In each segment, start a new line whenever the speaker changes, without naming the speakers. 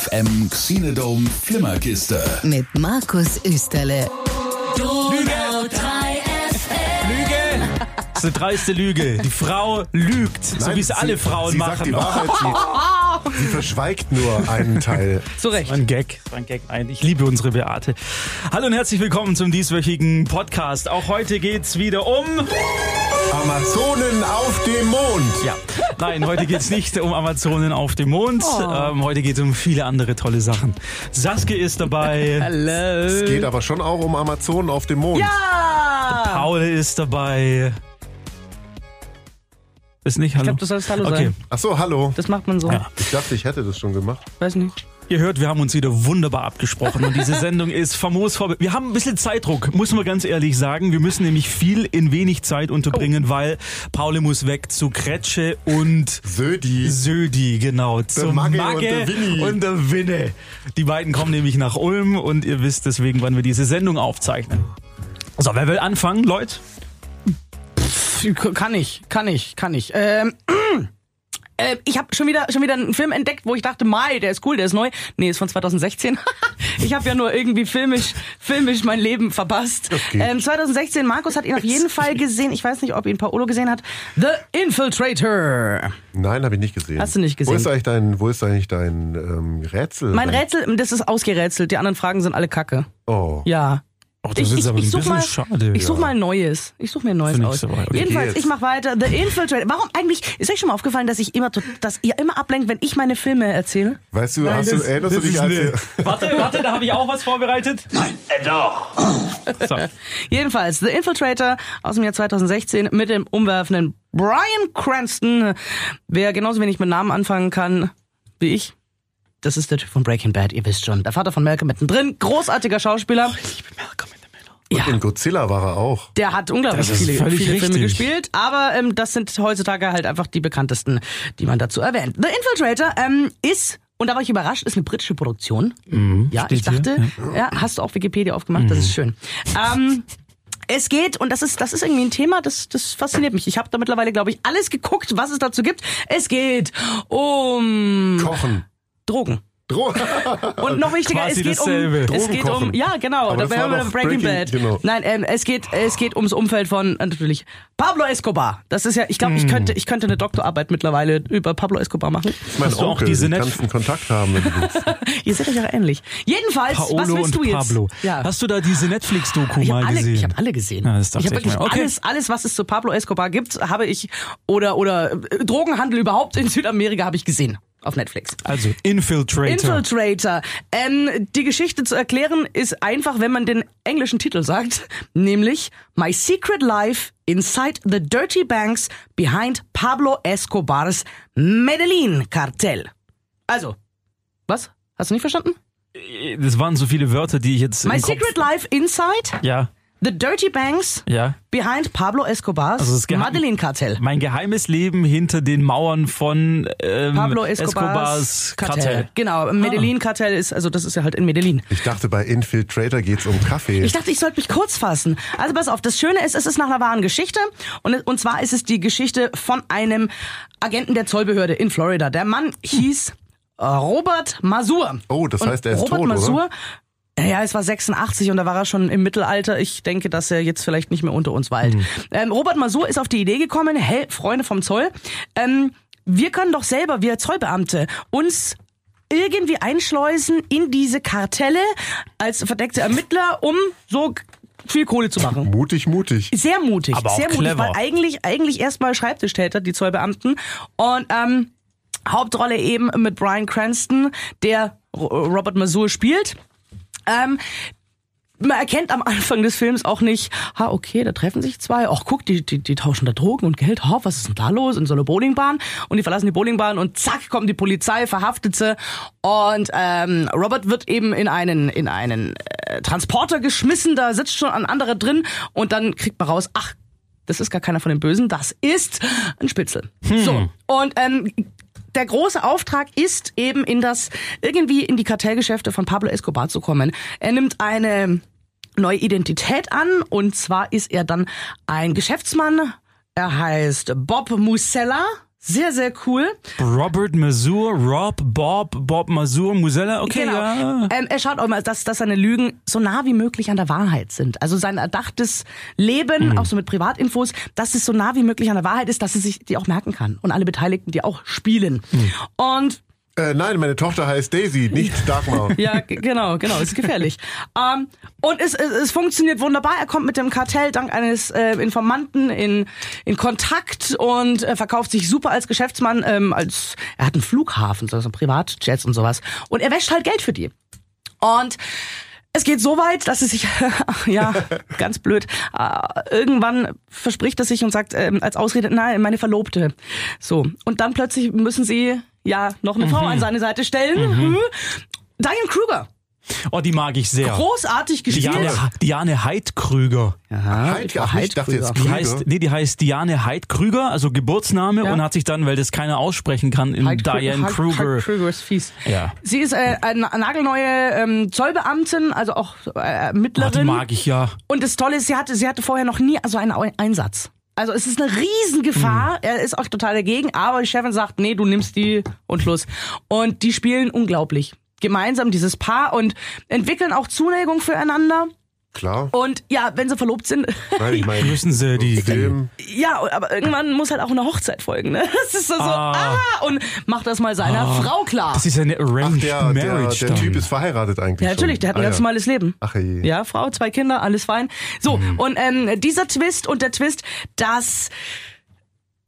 FM Xenodome Flimmerkiste.
Mit Markus Österle.
Donau 3 FM.
Lüge! Das ist eine dreiste Lüge. Die Frau lügt, so
Nein,
wie es alle Frauen
sie
machen.
Sagt die Wahrheit, sie, sie verschweigt nur einen Teil.
Zu Recht.
Ein Gag, ein Gag. Nein, ich liebe unsere Beate. Hallo und herzlich willkommen zum dieswöchigen Podcast. Auch heute geht's wieder um.
Amazonen auf dem Mond.
Ja, nein, heute geht's nicht um Amazonen auf dem Mond. Ähm, heute geht's um viele andere tolle Sachen. Saskia ist dabei.
Hallo.
Es geht aber schon auch um Amazonen auf dem Mond.
Ja!
Paul ist dabei. Ist nicht Hallo?
Ich glaube, du sollst Hallo
Okay.
sagen.
Ach so, hallo.
Das macht man so.
Ja.
Ich dachte, ich hätte das schon gemacht.
Weiß nicht.
Ihr hört, wir haben uns wieder wunderbar abgesprochen und diese Sendung ist famos vorbereitet. Wir haben ein bisschen Zeitdruck, muss man ganz ehrlich sagen. Wir müssen nämlich viel in wenig Zeit unterbringen, weil Paul muss weg zu Kretsche und
Södi.
Södi, genau. Zu
Magge und der Winnie.
und der Winne. Die beiden kommen nämlich nach Ulm und ihr wisst deswegen, wann wir diese Sendung aufzeichnen. So, wer will anfangen, Leute?
Kann ich, kann ich, kann ich. Ähm, äh, ich habe schon wieder schon wieder einen Film entdeckt, wo ich dachte, Mai, der ist cool, der ist neu. Nee, ist von 2016. ich habe ja nur irgendwie filmisch filmisch mein Leben verpasst.
Okay.
Ähm, 2016, Markus hat ihn auf jeden Fall gesehen. Ich weiß nicht, ob ihn Paolo gesehen hat. The Infiltrator.
Nein, habe ich nicht gesehen.
Hast du nicht gesehen?
Wo ist eigentlich dein, wo ist eigentlich dein ähm, Rätsel?
Mein Rätsel, das ist ausgerätselt. Die anderen Fragen sind alle Kacke.
Oh.
Ja.
Oh, das ist aber ein
such
bisschen
mal,
schade.
Ich such
ja.
mal ein neues. Ich such mir ein neues
ich
aus.
so. Okay,
Jedenfalls,
jetzt.
ich mach weiter. The Infiltrator. Warum eigentlich? Ist euch schon mal aufgefallen, dass ich immer, dass ihr immer ablenkt, wenn ich meine Filme erzähle?
Weißt du, hast du,
das-
erinnerst du dich wir-
Warte, warte, da habe ich auch was vorbereitet. Nein, doch. So.
Jedenfalls, The Infiltrator aus dem Jahr 2016 mit dem umwerfenden Brian Cranston. Wer genauso wenig mit Namen anfangen kann wie ich. Das ist der Typ von Breaking Bad, ihr wisst schon. Der Vater von Malcolm mittendrin. Großartiger Schauspieler.
Ich bin Malcolm in the Middle.
Ja.
in Godzilla war er auch.
Der hat unglaublich viele,
völlig
viele Filme
richtig.
gespielt, aber ähm, das sind heutzutage halt einfach die bekanntesten, die man dazu erwähnt. The Infiltrator ähm, ist, und da war ich überrascht, ist eine britische Produktion. ja, ich
steht hier,
dachte, ja. hast du auch Wikipedia aufgemacht, das ist schön. Ähm, es geht, und das ist, das ist irgendwie ein Thema, das, das fasziniert mich. Ich habe da mittlerweile, glaube ich, alles geguckt, was es dazu gibt. Es geht um
Kochen.
Drogen.
Dro
Und noch wichtiger, es geht
dasselbe.
um, es geht um, ja genau,
Aber
da wären wir Breaking,
Breaking-
Bad.
genau.
Nein, ähm, es geht, es geht ums Umfeld von äh, natürlich Pablo Escobar. Das ist ja, ich glaube, ich
Hm.
könnte, ich könnte eine Doktorarbeit mittlerweile über Pablo Escobar machen.
mein
Hast du auch diese
du
Netf-
kannst einen Kontakt haben, wenn du willst.
Ihr seid euch auch ähnlich. Jedenfalls, was
Paolo
willst
und
du jetzt?
Pablo.
Ja.
Hast du da diese Netflix-Doku
ich
mal
habe alle,
gesehen?
ich hab alle gesehen.
Ja,
ich habe
ich
wirklich.
Okay.
alles, alles, was es zu Pablo Escobar gibt, habe ich oder oder äh, Drogenhandel überhaupt in Südamerika habe ich gesehen auf Netflix.
Also, Infiltrator.
Infiltrator. Ähm, die Geschichte zu erklären ist einfach, wenn man den englischen Titel sagt, nämlich My Secret Life Inside the Dirty Banks Behind Pablo Escobars Medellin-Kartell. Also, was? Hast du nicht verstanden?
das waren so viele Wörter, die ich jetzt
My. Secret Life Inside
Ja,
the Dirty Banks
ja.
Behind Pablo Escobars
Also das Geheim-
Medellin-Kartell.
Mein geheimes Leben hinter den Mauern von ähm,
Pablo Escobars,
Escobars Kartell.
Genau, Medellin-Kartell ist, also das ist ja halt in Medellin.
Ich dachte, bei Infiltrator geht's um Kaffee.
Ich dachte, ich sollte mich kurz fassen. Also pass auf, das Schöne ist, es ist nach einer wahren Geschichte. Und, und zwar ist es die Geschichte von einem Agenten der Zollbehörde in Florida. Der Mann hieß Robert Masur.
Oh, das heißt, er ist
Robert
tot, oder?
Masur, Ja, es war 86 und da war er schon im Mittelalter. Ich denke, dass er jetzt vielleicht nicht mehr unter uns weilt.
Mhm.
Ähm, Robert Masur ist auf die Idee gekommen, hey, Freunde vom Zoll, ähm, wir können doch selber, wir Zollbeamte, uns irgendwie einschleusen in diese Kartelle als verdeckte Ermittler, um so viel Kohle zu machen.
mutig, mutig.
Sehr mutig,
Aber auch
sehr mutig,
clever.
weil eigentlich, eigentlich erstmal Schreibtischtäter, die Zollbeamten. Und ähm, Hauptrolle eben mit Brian Cranston, der Ro- Robert Masur spielt. Ähm, man erkennt am Anfang des Films auch nicht, ha, okay, da treffen sich zwei, ach guck, die, die, die tauschen da Drogen und Geld, ha, was ist denn da los? In so einer Bowlingbahn? Und die verlassen die Bowlingbahn und zack, kommt die Polizei, verhaftet sie. Und ähm, Robert wird eben in einen, in einen äh, Transporter geschmissen, da sitzt schon ein anderer drin. Und dann kriegt man raus, ach, das ist gar keiner von den Bösen, das ist ein Spitzel. So, und ähm, der große Auftrag ist eben in das, irgendwie in die Kartellgeschäfte von Pablo Escobar zu kommen. Er nimmt eine neue Identität an und zwar ist er dann ein Geschäftsmann. Er heißt Bob Musella. Sehr, sehr cool.
Robert Mazur, Rob, Bob, Bob Mazur, Musella, okay,
Genau.
ja.
Ähm, er schaut auch mal, dass, dass seine Lügen so nah wie möglich an der Wahrheit sind. Also sein erdachtes Leben, auch so mit Privatinfos, dass es so nah wie möglich an der Wahrheit ist, dass er sich die auch merken kann. Und alle Beteiligten, die auch spielen. Und
Äh, nein, meine Tochter heißt Daisy, nicht Dagmar.
ja, genau, genau, ist gefährlich. ähm, und es, es, es funktioniert wunderbar. Er kommt mit dem Kartell dank eines äh, Informanten in, in Kontakt und äh, verkauft sich super als Geschäftsmann. Ähm, als er hat einen Flughafen, so so Privatjets und sowas. Und er wäscht halt Geld für die. Und es geht so weit, dass es sich, ja, ganz blöd, äh, irgendwann verspricht er sich und sagt ähm, als Ausrede, nein, meine Verlobte. So. Und dann plötzlich müssen sie ja noch eine Frau an seine Seite stellen. Mhm. Diane Kruger.
Oh, die mag ich sehr.
Großartig gespielt.
Diane, Diane Heidkrüger.
Aha,
Heid, ach, ich dachte jetzt
Die
Krüger.
heißt, nee, die heißt Diane Heidkrüger, also Geburtsname
Ja.
und hat sich dann, weil das keiner aussprechen kann, in Diane Kruger.
Kruger ist fies.
Ja.
Sie ist äh, eine nagelneue ähm, Zollbeamtin, also auch äh,
Oh, die mag ich ja.
Und das Tolle ist, sie hatte, sie hatte vorher noch nie so einen Einsatz. Also es ist eine Riesengefahr. Er ist auch total dagegen, aber die Chefin sagt, nee, du nimmst die und Schluss. Und die spielen unglaublich. Gemeinsam dieses Paar und entwickeln auch Zuneigung füreinander.
Klar.
Und ja, wenn sie verlobt sind,
Nein, ich meine,
Müssen sie die,
Film.
ja, aber irgendwann muss halt auch eine Hochzeit folgen, ne? Das ist so, so
Ah.
ah, und macht das mal seiner Frau klar.
Das ist eine
Ach,
Arranged
der, der,
Marriage
der
dann.
Typ ist verheiratet eigentlich.
Ja, natürlich,
schon.
der hat ein
Ah,
ganz
ja.
normales Leben.
Ach je.
Ja, Frau, zwei Kinder, alles fein. So, und ähm, dieser Twist und der Twist, dass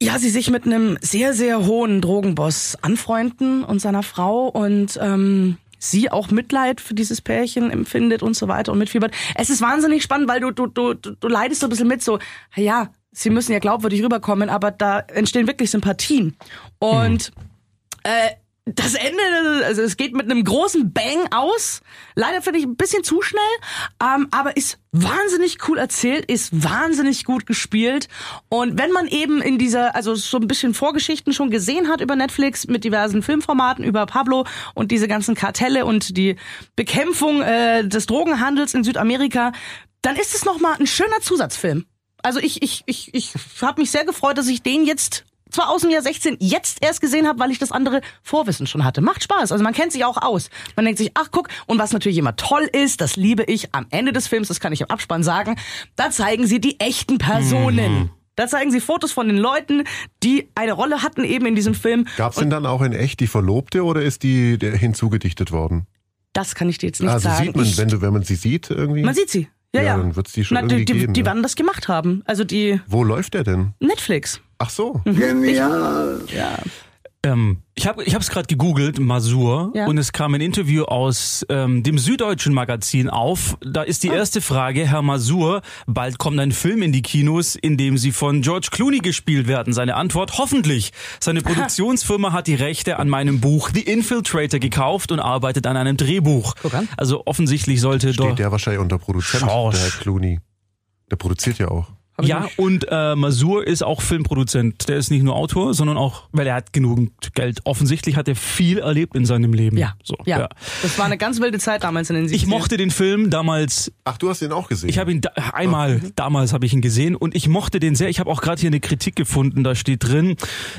ja, sie sich mit einem sehr, sehr hohen Drogenboss anfreunden und seiner Frau und ähm, sie auch Mitleid für dieses Pärchen empfindet und so weiter und mitfiebert. Es ist wahnsinnig spannend, weil du, du, du, du leidest so ein bisschen mit, so, ja, sie müssen ja glaubwürdig rüberkommen, aber da entstehen wirklich Sympathien. Und äh, das Ende, also es geht mit einem großen Bang aus. Leider finde ich ein bisschen zu schnell, ähm, aber ist wahnsinnig cool erzählt, ist wahnsinnig gut gespielt. Und wenn man eben in dieser, also so ein bisschen Vorgeschichten schon gesehen hat über Netflix mit diversen Filmformaten über Pablo und diese ganzen Kartelle und die Bekämpfung äh, des Drogenhandels in Südamerika, dann ist es nochmal ein schöner Zusatzfilm. Also ich, ich, ich, ich habe mich sehr gefreut, dass ich den jetzt zwar aus dem Jahr 16 jetzt erst gesehen habe, weil ich das andere Vorwissen schon hatte. Macht Spaß. Also man kennt sich auch aus. Man denkt sich, ach guck, und was natürlich immer toll ist, das liebe ich am Ende des Films, das kann ich im Abspann sagen, da zeigen sie die echten Personen. Da zeigen sie Fotos von den Leuten, die eine Rolle hatten eben in diesem Film.
Gab's denn dann auch in echt die Verlobte oder ist die hinzugedichtet worden?
Das kann ich dir jetzt nicht
also
sagen.
sieht man,
ich,
wenn du, wenn man sie sieht irgendwie.
man sieht sie. Ja,
Ja,
ja.
dann wird's die schon
Na, die,
irgendwie
die,
geben,
die
ja.
werden das gemacht haben. Also die
Wo läuft der denn?
Netflix.
Ach so.
Ja.
Ähm, ich habe ich es gerade gegoogelt, Masur,
Ja.
und es kam ein Interview aus ähm, dem Süddeutschen Magazin auf. Da ist die erste Frage, Herr Masur, bald kommt ein Film in die Kinos, in dem Sie von George Clooney gespielt werden. Seine Antwort, hoffentlich. Seine Produktionsfirma hat die Rechte an meinem Buch The Infiltrator gekauft und arbeitet an einem Drehbuch.
Guck an.
Also offensichtlich sollte
Steht
dort...
der wahrscheinlich unter Produzent,
Schorsch.
der Herr Clooney. Der produziert ja auch.
Ja, und äh, Masur ist auch Filmproduzent. Der ist nicht nur Autor, sondern auch, weil er hat genügend Geld. Offensichtlich hat er viel erlebt in seinem Leben.
Ja.
so,
ja. Das war eine ganz wilde Zeit damals in den 70ern.
Ich mochte den Film damals.
Ach, du hast ihn auch gesehen.
Ich habe ihn da, einmal damals habe ich ihn gesehen und ich mochte den sehr. Ich habe auch gerade hier eine Kritik gefunden. Da steht drin,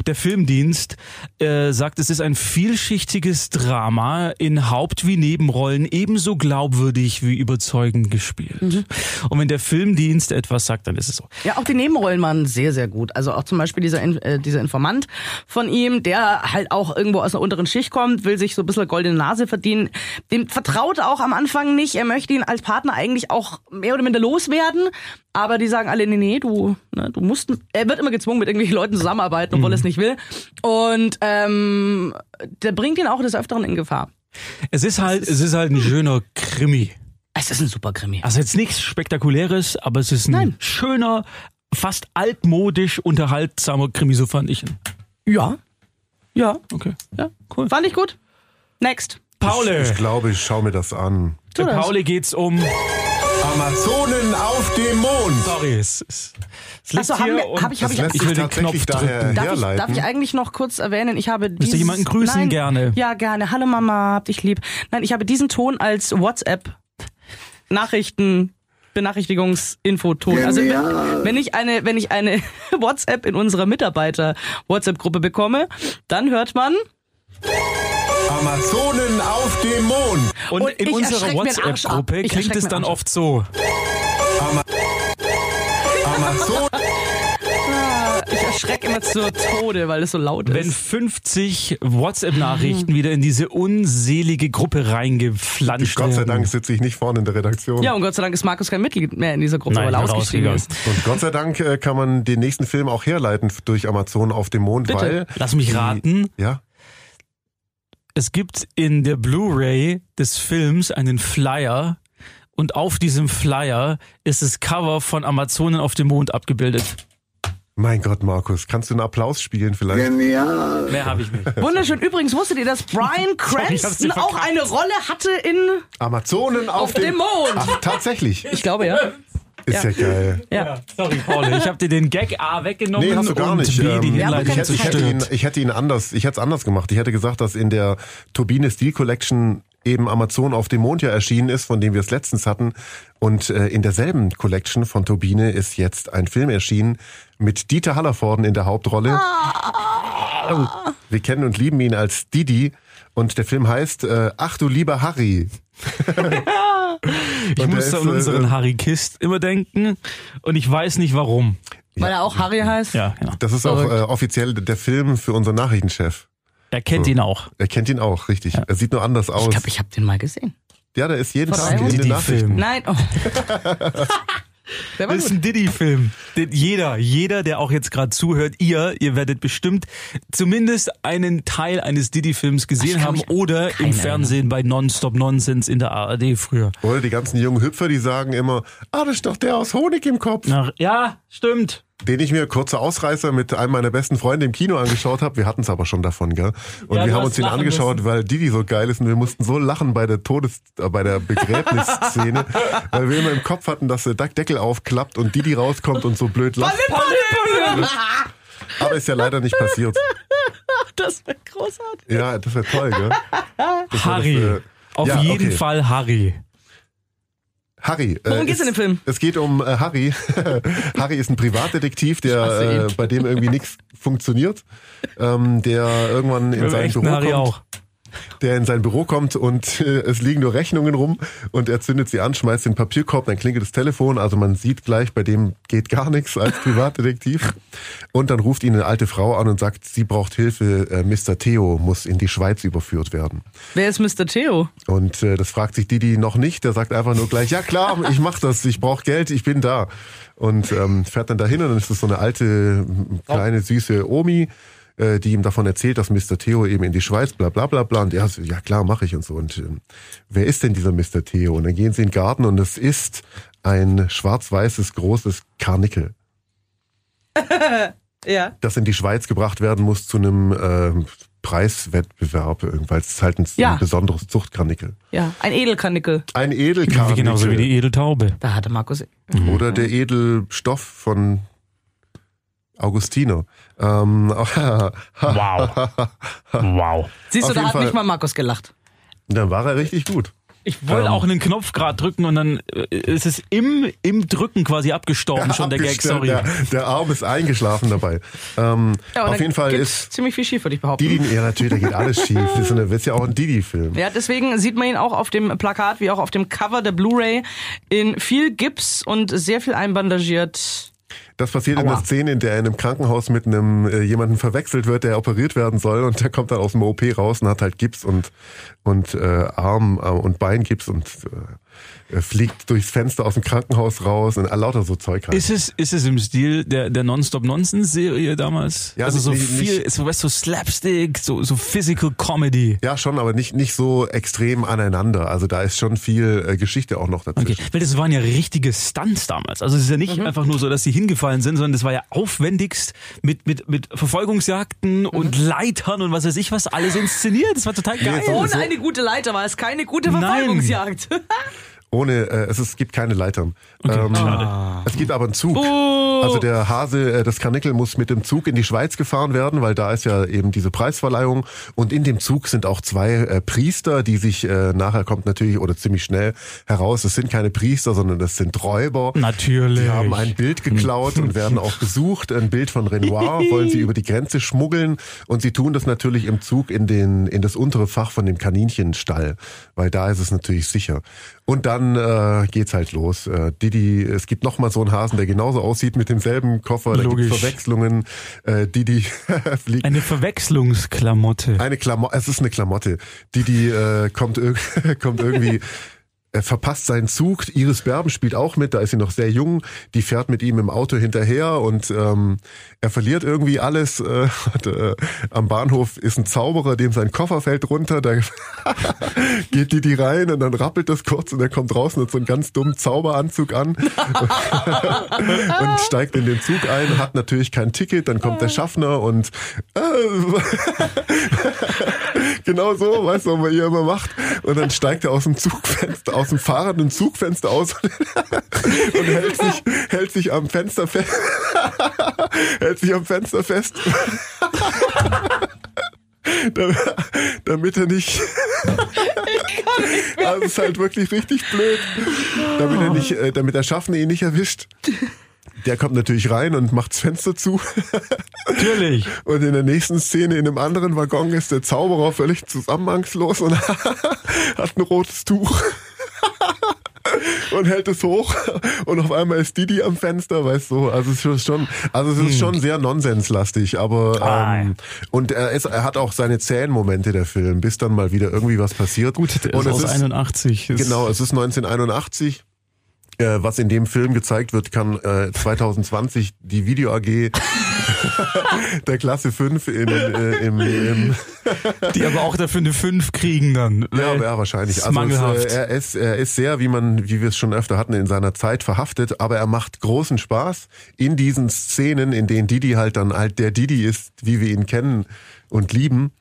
der Filmdienst äh, sagt, es ist ein vielschichtiges Drama in Haupt- wie Nebenrollen ebenso glaubwürdig wie überzeugend gespielt.
Mhm.
Und wenn der Filmdienst etwas sagt, dann ist es so.
Ja, auch die Nebenrollen waren sehr, sehr gut. Also auch zum Beispiel dieser, äh, dieser Informant von ihm, der halt auch irgendwo aus einer unteren Schicht kommt, will sich so ein bisschen goldene Nase verdienen. Dem vertraut er auch am Anfang nicht. Er möchte ihn als Partner eigentlich auch mehr oder minder loswerden. Aber die sagen alle, nee, nee, du, ne, du musst, er wird immer gezwungen, mit irgendwelchen Leuten zusammenarbeiten, obwohl er es nicht will. Und ähm, der bringt ihn auch des Öfteren in Gefahr.
Es ist halt, es ist halt ein schöner Krimi.
Es ist ein super Krimi.
Also jetzt nichts Spektakuläres, aber es ist ein
Nein.
schöner, fast altmodisch unterhaltsamer Krimi, so fand ich ihn.
Ja. Ja.
Okay.
Ja.
Cool.
Fand ich gut. Next.
Paule.
Ich glaube, ich schaue mir das an.
Das.
Paule geht's um.
Amazonen auf dem Mond.
Sorry, es, es, es liegt
Achso, haben wir- hab ich- hab ich-
ich will den Knopf drücken.
Darf ich, darf ich eigentlich noch kurz erwähnen, ich habe dieses,
jemanden grüßen?
Nein,
Gerne.
Ja, gerne. Hallo Mama, hab dich lieb. Nein, ich habe diesen Ton als WhatsApp Nachrichten Benachrichtigungsinfoton. Also wenn, wenn ich eine, wenn ich eine WhatsApp in unserer Mitarbeiter WhatsApp-Gruppe bekomme, dann hört man
Amazonen auf dem Mond.
Und,
Und
in unserer. WhatsApp-Gruppe klingt es dann oft so.
Amazon.
Ich erschrecke immer zu Tode, weil es so laut
Wenn
ist.
50 WhatsApp-Nachrichten wieder in diese unselige Gruppe reingeflanscht
Gott sei
werden.
Dank sitze ich nicht vorne in der Redaktion.
Ja, und Gott sei Dank ist Markus kein Mitglied mehr in dieser Gruppe,
Nein,
weil er ausgestiegen
ausgegangen.
ist.
Und Gott sei Dank äh, kann man den nächsten Film auch herleiten durch Amazon auf dem Mond,
Bitte.
weil.
Lass mich raten.
Ja.
Es gibt in der Blu-ray des Films einen Flyer und auf diesem Flyer ist das Cover von Amazonen auf dem Mond abgebildet.
Mein Gott, Markus, kannst du einen Applaus spielen vielleicht?
Mehr habe ich nicht.
Wunderschön. Übrigens wusstet ihr, dass Brian
Sorry,
Cranston auch eine Rolle hatte in.
Amazonen auf,
Auf dem Mond.
Ach, tatsächlich.
Ich glaube ja.
Ist ja, geil.
Ja.
Sorry, Paul, ich habe dir den Gag A weggenommen
Nee, hast du gar
und
nicht.
B die
Ähm,
Ja,
Hinleitung
ich, hätte, ich, hätte ihn, ich hätte ihn anders, ich hätte es anders gemacht. Ich hätte gesagt, dass in der Turbine Steel Collection eben Amazon auf dem Mond ja erschienen ist, von dem wir es letztens hatten. Und äh, in derselben Collection von Turbine ist jetzt ein Film erschienen mit Dieter Hallervorden in der Hauptrolle. Wir kennen und lieben ihn als Didi. Und der Film heißt äh, Ach du lieber Harry.
Ich
Und der
muss
ist,
an unseren
äh,
Harry Kist immer denken und ich weiß nicht warum.
Weil er auch Harry heißt.
Ja, genau.
Das ist auch äh, offiziell der Film für unseren Nachrichtenchef.
Er kennt ihn auch.
Er kennt ihn auch, richtig. Er sieht nur anders aus.
Ich glaube, ich habe den mal gesehen.
ja, der ist jeden
Vor
Tag in den. Nachrichten.
Nein. Oh. Der
Das ist ein Diddy-Film. Den Jeder, jeder, der auch jetzt gerade zuhört, ihr, ihr werdet bestimmt zumindest einen Teil eines Diddy-Films gesehen haben oder im Fernsehen bei Nonstop Nonsense in der ARD früher.
Oder die ganzen jungen Hüpfer, die sagen immer, ah, das ist doch der aus Honig im Kopf.
Ach, ja, stimmt.
Den ich mir kurze Ausreißer mit einem meiner besten Freunde im Kino angeschaut habe. Wir hatten es aber schon davon, gell? Und
Ja,
wir haben uns den angeschaut,
müssen.
weil Didi so geil ist und wir mussten so lachen bei der Todes, äh, bei der Begräbnisszene, weil wir immer im Kopf hatten, dass der Deckel aufklappt und Didi rauskommt und so blöd lacht. Aber ist ja leider nicht passiert.
Das wäre großartig.
Ja, das wäre toll, gell? Das
Harry.
das, äh,
Auf
ja,
jeden
okay.
Fall Harry.
Harry.
Worum
äh,
geht's in dem Film?
Es geht um äh, Harry. Harry ist ein Privatdetektiv, der äh, bei dem irgendwie nichts funktioniert, ähm, der irgendwann in
Beim
sein
echten
Büro
Harry
kommt.
auch.
Der in sein Büro kommt und äh, es liegen nur Rechnungen rum und er zündet sie an, schmeißt den Papierkorb, dann klingelt das Telefon, also man sieht gleich, bei dem geht gar nichts als Privatdetektiv und dann ruft ihn eine alte Frau an und sagt, sie braucht Hilfe, äh, Mr. Theo muss in die Schweiz überführt werden.
Wer ist Mr. Theo?
Und äh, das fragt sich Didi noch nicht, der sagt einfach nur gleich, ja klar, ich mach das, ich brauche Geld, ich bin da. Und ähm, fährt dann dahin und dann ist es so eine alte, kleine, süße Omi, äh, die ihm davon erzählt, dass Mr. Theo eben in die Schweiz, bla bla bla bla. Und er so, ja klar, mache ich und so. Und ähm, wer ist denn dieser Mr. Theo? Und dann gehen sie in den Garten und es ist ein schwarz-weißes, großes Karnickel,
Ja.
das in die Schweiz gebracht werden muss zu einem äh, Preiswettbewerb, weil es ist halt ein,
Ja.
ein besonderes Zuchtkarnickel.
Ja. Ein Edelkarnickel.
Ein Edelkarnickel.
Genauso wie die Edeltaube.
Da hatte Markus.
Oder der Edelstoff von Augustiner. Ähm,
Wow. Wow.
Siehst du, da hat
Fall.
nicht mal Markus gelacht.
dann war er richtig gut.
Ich wollte
Ähm.
auch einen Knopf gerade drücken und dann äh, ist es im, im Drücken quasi abgestorben, schon der Gag, sorry.
Der, der Arm ist eingeschlafen dabei. Ähm,
Ja,
auf jeden Fall ist
ziemlich viel schief, würde ich behaupten.
Didi, ja natürlich, da geht alles schief. Das ist, eine, das ist ja auch ein Didi-Film.
Ja, deswegen sieht man ihn auch auf dem Plakat wie auch auf dem Cover der Blu-ray in viel Gips und sehr viel einbandagiert.
Das passiert in
Aua.
der Szene, in der er in einem Krankenhaus mit einem äh, jemanden verwechselt wird, der operiert werden soll und der kommt dann aus dem OP raus und hat halt Gips und und äh, Arm äh, und Beingips und äh, fliegt durchs Fenster aus dem Krankenhaus raus und äh, lauter so Zeug halt.
Ist es, ist es im Stil der, der Non-Stop-Nonsense-Serie damals?
Ja,
also so
nicht-
viel,
nicht-
so, weißt, so Slapstick, so, so Physical Comedy.
Ja, schon, aber nicht, nicht so extrem aneinander. Also da ist schon viel äh, Geschichte auch noch dazwischen.
Okay, weil das waren ja richtige Stunts damals. Also es ist ja nicht einfach nur so, dass sie hingefallen sind, sondern das war ja aufwendigst mit, mit, mit Verfolgungsjagden und Leitern und was weiß ich was, alles inszeniert. Das war total geil.
so-
Ohne eine gute Leiter war es keine gute
Nein.
Ohne, äh, es, ist, es gibt keine Leitern. ähm,
schade.
Es gibt aber einen Zug.
Oh.
Also der Hase, äh, das Karnickel muss mit dem Zug in die Schweiz gefahren werden, weil da ist ja eben diese Preisverleihung. Und in dem Zug sind auch zwei äh, Priester, die sich äh, nachher kommt natürlich oder ziemlich schnell heraus, es sind keine Priester, sondern das sind Räuber.
Natürlich.
Die haben ein Bild geklaut und werden auch gesucht. Ein Bild von Renoir wollen sie über die Grenze schmuggeln und sie tun das natürlich im Zug in den in das untere Fach von dem Kaninchenstall, weil da ist es natürlich sicher. Und dann äh, geht's halt los. Äh, Didi, es gibt noch mal so einen Hasen, der genauso aussieht mit demselben Koffer. Da
Logisch.
gibt's Verwechslungen. Äh, Didi fliegt
Eine Verwechslungsklamotte.
eine Klamotte, es ist eine Klamotte. Didi äh, kommt, irg kommt irgendwie, er verpasst seinen Zug. Iris Berben spielt auch mit, da ist sie noch sehr jung. Die fährt mit ihm im Auto hinterher und ähm, er verliert irgendwie alles. Äh, und, äh, am Bahnhof ist ein Zauberer, dem sein Koffer fällt runter. Da geht Didi rein und dann rappelt das kurz und er kommt draußen und so einen ganz dummen Zauberanzug an und steigt in den Zug ein, hat natürlich kein Ticket, dann kommt der Schaffner und äh, genau so, weißt du, was man hier immer macht. Und dann steigt er aus dem Zugfenster, aus dem fahrenden Zugfenster aus und hält sich, hält sich am Fenster fest. hält sich am Fenster fest. Damit- er nicht. Also es ist halt wirklich richtig blöd. Damit er nicht, äh, damit der Schaffner ihn nicht erwischt. Der kommt natürlich rein und macht das Fenster zu.
Natürlich.
Und in der nächsten Szene in einem anderen Waggon ist der Zauberer völlig zusammenhangslos und hat ein rotes Tuch. Und hält es hoch und auf einmal ist Didi am Fenster, weißt du, also es ist schon, also es ist schon sehr nonsenslastig, aber
Ah,
ähm, und er ist, er hat auch seine zähen Momente der Film, bis dann mal wieder irgendwie was passiert.
Gut, der
und
ist aus 81. Ist
Genau, es ist 1981. Äh, was in dem Film gezeigt wird, kann äh, 2020 die Video AG der Klasse 5 in, äh, im, im
Die aber auch dafür eine 5 kriegen dann.
ja, ja, wahrscheinlich. Also es, äh, er ist er ist sehr, wie man, wie wir es schon öfter hatten, in seiner Zeit verhaftet, aber er macht großen Spaß in diesen Szenen, in denen Didi halt dann halt der Didi ist, wie wir ihn kennen und lieben.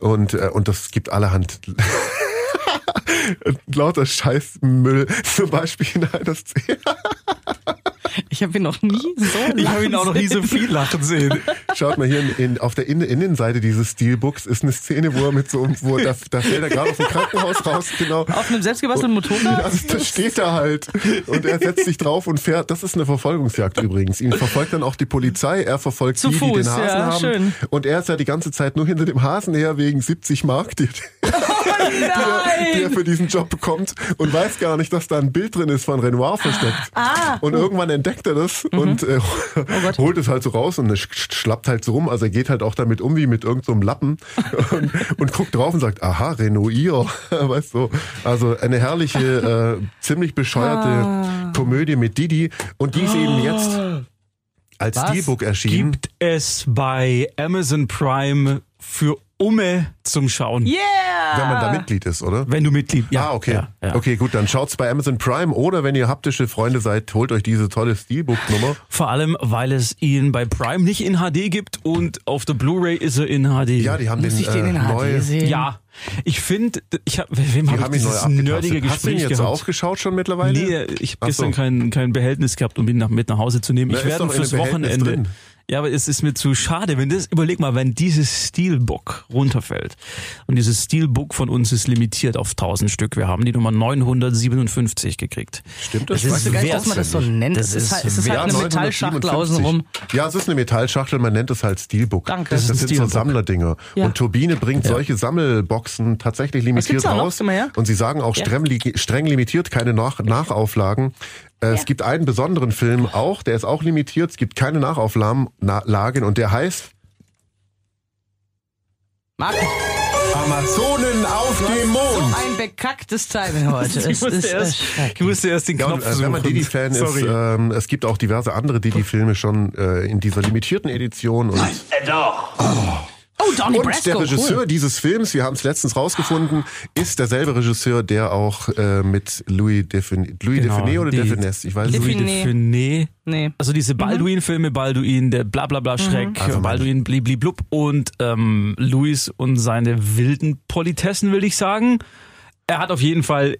Und äh, und das gibt allerhand lauter Scheißmüll, zum Beispiel in einer Szene.
Ich habe ihn noch nie so
ich habe ihn auch noch nie so viel lachen sehen.
Schaut mal hier in, in, auf der Innen Innenseite dieses Steelbooks ist eine Szene, wo er mit so, wo da, da fällt er gerade aus dem Krankenhaus raus, genau.
Auf einem selbstgebastelten Motorrad?
Also, da steht er halt und er setzt sich drauf und fährt. Das ist eine Verfolgungsjagd übrigens. Ihn verfolgt dann auch die Polizei. Er verfolgt
Zu
die, die
Fuß,
den Hasen
ja,
haben.
schön.
Und er ist ja die ganze Zeit nur hinter dem Hasen her wegen 70 Mark, die, die, er, die er für diesen Job bekommt und weiß gar nicht, dass da ein Bild drin ist von Renoir versteckt.
Ah,
und irgendwann entdeckt er das
Mhm.
und äh,
Oh
holt es halt so raus und es sch- schlappt halt so rum. Also er geht halt auch damit um wie mit irgendeinem so einem Lappen und, und guckt drauf und sagt, aha, Renoir. weißt du, also eine herrliche, äh, ziemlich bescheuerte
Ah.
Komödie mit Didi und die ist eben jetzt als? Steelbook erschienen.
Gibt es bei Amazon Prime für Umme zum Schauen.
Yeah!
Wenn man da Mitglied ist, oder?
Wenn du Mitglied ja,
ah, okay.
Ja, ja.
Okay, gut, dann schaut's bei Amazon Prime oder wenn ihr haptische Freunde seid, holt euch diese tolle Steelbook-Nummer.
Vor allem, weil es ihn bei Prime nicht in HD gibt und auf der Blu-ray ist er in HD.
Ja, die haben
Muss
den,
ich den
äh,
in HD
neu,
sehen?
Ja, ich finde, ich hab, wem habe ich
ihn neu
dieses nerdige
Hast du ihn
Gespräch
jetzt
gehabt?
aufgeschaut schon mittlerweile?
Nee, ich habe gestern
so.
kein, kein Behältnis gehabt, um ihn nach, mit nach Hause zu nehmen.
Na,
ich werde fürs Wochenende.
drin.
Ja, aber es ist mir zu schade, wenn das, überleg mal, wenn dieses Steelbook runterfällt und dieses Steelbook von uns ist limitiert auf 1000 Stück. Wir haben die Nummer 957 gekriegt.
Stimmt das?
Ich wusste gar nicht, dass man das so nennt.
Das
es ist,
ist
halt, es ist halt eine
957.
Metallschachtel außenrum.
Ja, es ist eine Metallschachtel, man nennt es halt Steelbook.
Danke.
Das,
Das
ist
sind so
Steelbook.
Sammlerdinger.
Ja.
Und Turbine bringt solche Sammelboxen tatsächlich limitiert
noch?
raus.
Her.
Und sie sagen auch
Ja.
streng, streng limitiert, keine Nach Nachauflagen. Äh, Es gibt einen besonderen Film auch, der ist auch limitiert. Es gibt keine Nachauflagen Na- Lagen und der heißt
Marc,
Amazonen auf dem
so
Mond.
ein bekacktes Timing heute.
Ich
Es
musste,
ist
erst, ich musste erst den
Ja, und,
Knopf
äh,
suchen.
wenn man Didi-Fan ist,
Sorry.
ähm, es gibt auch diverse andere Didi-Filme schon äh, in dieser limitierten Edition und
Oh, Donnie
Und
Brasco.
der Regisseur
cool.
dieses Films, wir haben es letztens rausgefunden, ist derselbe Regisseur, der auch äh, mit Louis Define, Louis
Genau,
Define oder
die-
Defines, ich weiß nicht.
Louis Define.
Nee.
Also diese Balduin-Filme, Balduin, der Blablabla Schreck,
Also man-
Balduin Blibliblub und ähm, Louis und seine wilden Politessen, will ich sagen. Er hat auf jeden Fall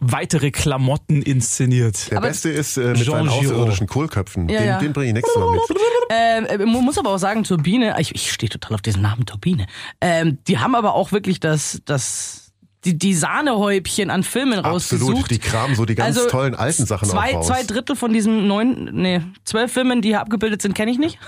weitere Klamotten inszeniert.
Der Beste ist äh, mit
Jean
seinen
Giraud.
außerirdischen Kohlköpfen.
Ja,
den
ja.
den bringe ich nächstes Mal mit.
Ähm, äh, man muss aber auch sagen, Turbine, ich, ich stehe total auf diesen Namen Turbine. Ähm, die haben aber auch wirklich das, das, die, die Sahnehäubchen an Filmen
Absolut.
rausgesucht.
Die kramen so die ganz
Also,
tollen alten Sachen
zwei,
auch raus.
zwei Drittel von diesen neun, nee, zwölf Filmen, die hier abgebildet sind, kenne ich nicht.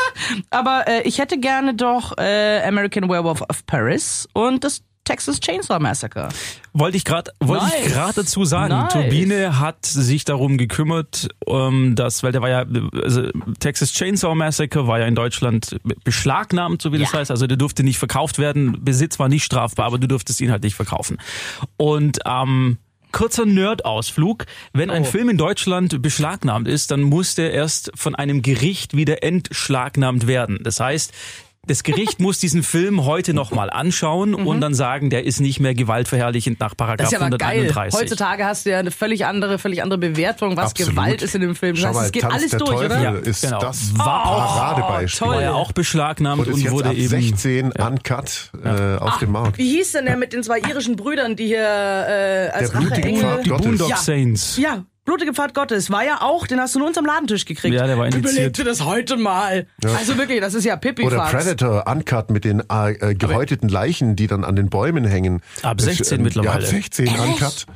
aber äh, ich hätte gerne doch äh, American Werewolf of Paris und das Texas Chainsaw Massacre.
Wollte ich gerade wollte ich
Nice.
gerade dazu sagen.
Nice.
Turbine hat sich darum gekümmert, ähm, dass, weil der war ja, also Texas Chainsaw Massacre war ja in Deutschland beschlagnahmt, so wie das
Ja.
heißt. Also der durfte nicht verkauft werden. Besitz war nicht strafbar, aber du durftest ihn halt nicht verkaufen. Und ähm, Kurzer Nerd-Ausflug. Wenn ein
Oh.
Film in Deutschland beschlagnahmt ist, dann muss der erst von einem Gericht wieder entschlagnahmt werden. Das heißt, das Gericht muss diesen Film heute nochmal anschauen und dann sagen, der ist nicht mehr gewaltverherrlichend nach Paragraph
Mhm. Das ist ja aber geil.
131.
Heutzutage hast du ja eine völlig andere, völlig andere Bewertung, was
Absolut.
Gewalt ist in dem Film. Das
Schau
heißt,
mal,
es geht
Tanz
alles
der
durch,
Teufel
oder?
Ja,
ist
genau.
das
War auch-
Paradebeispiel.
toll.
war ja auch beschlagnahmt
Und
und, wurde
ab
eben
16 uncut äh, auf dem Markt.
Wie hieß denn der mit den zwei irischen Brüdern, die hier äh, als
Der blutige. Pfad
die. Boondock
Ja.
Saints.
Ja, Blutige Pfad Gottes war ja auch, den hast du nur uns am Ladentisch gekriegt.
Ja, der war indiziert.
Überleg dir das heute mal. Also wirklich, das ist ja Pipi
Oder Predator Uncut mit den äh, äh, gehäuteten Leichen, die dann an den Bäumen hängen.
Ab
Das,
16
ähm,
mittlerweile.
Ja, ab 16 Uncut.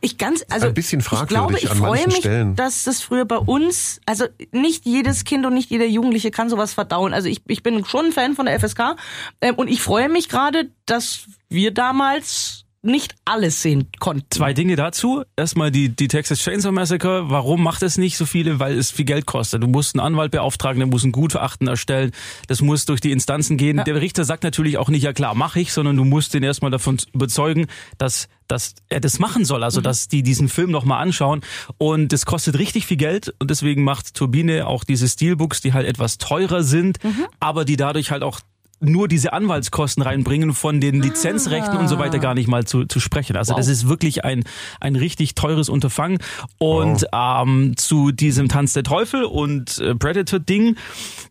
Ich ganz, also
Ein bisschen
ich glaube,
fragwürdig
ich freue mich,
Stellen.
dass das früher bei uns, also nicht jedes Kind und nicht jeder Jugendliche kann sowas verdauen. Also ich, ich bin schon ein Fan von der FSK ähm, und ich freue mich gerade, dass wir damals nicht alles sehen konnten.
Zwei Dinge dazu. Erstmal die, die Texas Chainsaw Massacre. Warum macht es nicht so viele? Weil es viel Geld kostet. Du musst einen Anwalt beauftragen, der muss ein Gutachten erstellen. Das muss durch die Instanzen gehen. Der Richter sagt natürlich auch nicht, ja klar, mache ich, sondern du musst den erstmal davon überzeugen, dass, dass er das machen soll. Also, dass die diesen Film nochmal anschauen. Und das kostet richtig viel Geld. Und deswegen macht Turbine auch diese Steelbooks, die halt etwas teurer sind, aber die dadurch halt auch nur diese Anwaltskosten reinbringen, von den Lizenzrechten und so weiter gar nicht mal zu, zu sprechen. Also das ist wirklich ein, ein richtig teures Unterfangen. Und ähm, zu diesem Tanz der Teufel und äh, Predator-Ding,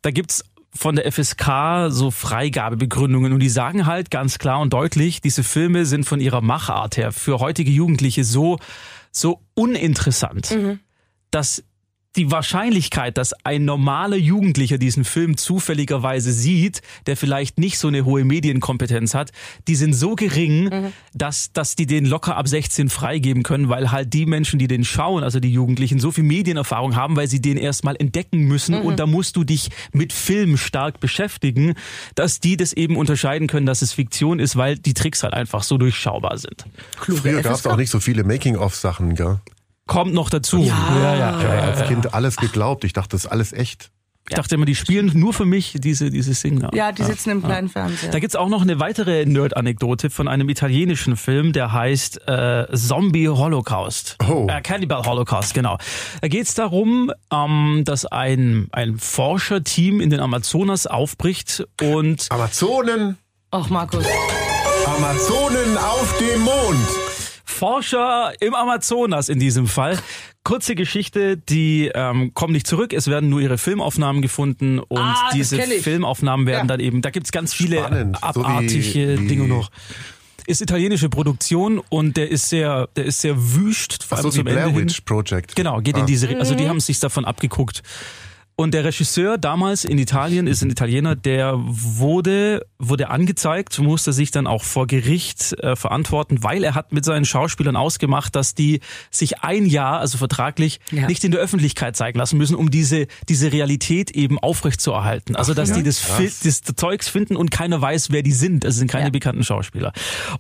da gibt's von der FSK so Freigabebegründungen und die sagen halt ganz klar und deutlich, diese Filme sind von ihrer Machart her für heutige Jugendliche so, so uninteressant, dass die Wahrscheinlichkeit, dass ein normaler Jugendlicher diesen Film zufälligerweise sieht, der vielleicht nicht so eine hohe Medienkompetenz hat, die sind so gering, dass, dass die den locker ab 16 freigeben können, weil halt die Menschen, die den schauen, also die Jugendlichen, so viel Medienerfahrung haben, weil sie den erstmal entdecken müssen und da musst du dich mit Film stark beschäftigen, dass die das eben unterscheiden können, dass es Fiktion ist, weil die Tricks halt einfach so durchschaubar sind.
Früher gab es auch nicht so viele Making-of-Sachen, gell?
Kommt noch dazu. Ja, ja,
Ich habe als Kind alles geglaubt. Ich dachte, das ist alles echt.
Ich dachte immer, die spielen nur für mich diese, diese Singer.
Ja, die sitzen im kleinen Fernseher.
Da gibt's auch noch eine weitere Nerd-Anekdote von einem italienischen Film, der heißt äh, Zombie Holocaust.
Oh.
Äh, Cannibal Holocaust, genau. Da geht's darum, ähm, dass ein, ein Forscherteam in den Amazonas aufbricht und
Amazonen,
Ach, Markus.
Amazonen auf dem Mond.
Forscher im Amazonas in diesem Fall. Kurze Geschichte, die ähm, kommen nicht zurück, es werden nur ihre Filmaufnahmen gefunden und
Ah,
diese. Filmaufnahmen werden
Ja.
dann eben, da gibt's ganz viele
Spannend, so wie-
abartige
wie-
Dinge noch. Ist italienische Produktion und der ist sehr, der ist sehr wüst, vor
Ach
allem
so wie
zum Ende
Blair
hin.
Witch Project.
Genau, geht in diese, also die haben sich davon abgeguckt. Und der Regisseur damals in Italien ist ein Italiener, der wurde, wurde angezeigt, musste sich dann auch vor Gericht äh, verantworten, weil er hat mit seinen Schauspielern ausgemacht, dass die sich ein Jahr, also vertraglich,
Ja.
nicht in der Öffentlichkeit zeigen lassen müssen, um diese, diese Realität eben aufrechtzuerhalten. Also, dass die das, das Zeugs finden und keiner weiß, wer die sind. Also sind keine
Ja.
bekannten Schauspieler.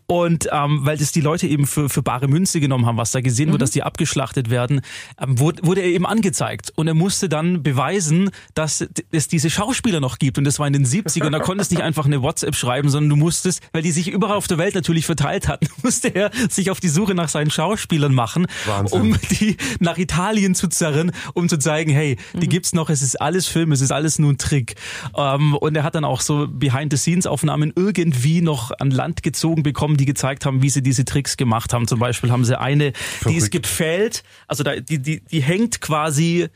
Und ähm, weil das die Leute eben für, für bare Münze genommen haben, was da gesehen wird, dass die abgeschlachtet werden, ähm, wurde, wurde er eben angezeigt. Und er musste dann beweisen, dass es diese Schauspieler noch gibt. Und das war in den 70ern. Da konntest nicht einfach eine WhatsApp schreiben, sondern du musstest, weil die sich überall auf der Welt natürlich verteilt hatten, musste er sich auf die Suche nach seinen Schauspielern machen,
Wahnsinn.
um die nach Italien zu zerren, um zu zeigen, hey, die gibt's noch, es ist alles Film, es ist alles nur ein Trick. Ähm, und er hat dann auch so Behind-the-Scenes-Aufnahmen irgendwie noch an Land gezogen bekommen, die gezeigt haben, wie sie diese Tricks gemacht haben. Zum Beispiel haben sie eine, die ist
Verrückt.
gepfählt, also da, die, die, die hängt quasi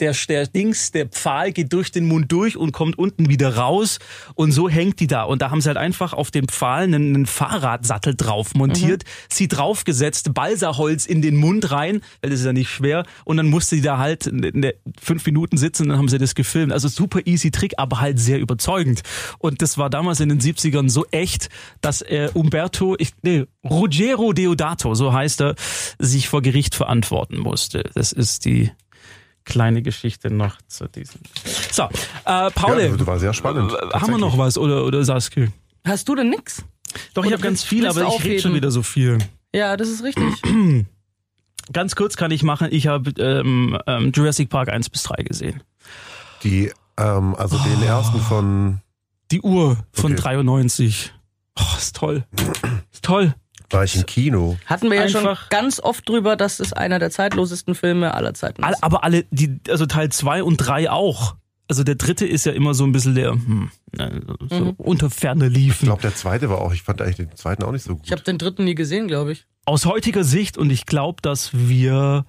der, der Dings, der Pfahl geht durch den Mund durch und kommt unten wieder raus und so hängt die da. Und da haben sie halt einfach auf dem Pfahl einen, einen Fahrradsattel drauf montiert, sie draufgesetzt, Balsaholz in den Mund rein, weil das ist ja nicht schwer und dann musste die da halt fünf Minuten sitzen und dann haben sie das gefilmt. Also super easy Trick, aber halt sehr überzeugend. Und das war damals in den 70ern so echt, dass äh, Umberto, ich, nee, Ruggero Deodato, so heißt er, sich vor Gericht verantworten musste. Das ist die kleine Geschichte noch zu diesem. So, äh, Paul,
Ja, das war sehr spannend.
haben wir noch was oder, oder Saskia?
Hast du denn nix?
Doch, ich
Oder
habe ganz viel, aber ich rede schon wieder so viel.
Ja, das ist richtig.
Ganz kurz kann ich machen, ich habe ähm, ähm, Jurassic Park 1 bis 3 gesehen.
Die, ähm, also den ersten von,
Die Uhr von
Okay.
93. Oh, ist toll. Ist toll.
War ich im Kino.
Hatten wir ja schon ganz oft drüber, dass es einer der zeitlosesten Filme aller Zeiten ist.
aber alle, die, also Teil 2 und 3 auch. Also der dritte ist ja immer so ein bisschen der, hm, so
Mhm.
unter Ferne
Ich
liefen.
glaube, der zweite war auch, ich fand eigentlich den zweiten auch nicht so gut.
Ich habe den dritten nie gesehen, glaube ich.
Aus heutiger Sicht, und ich glaube, dass wir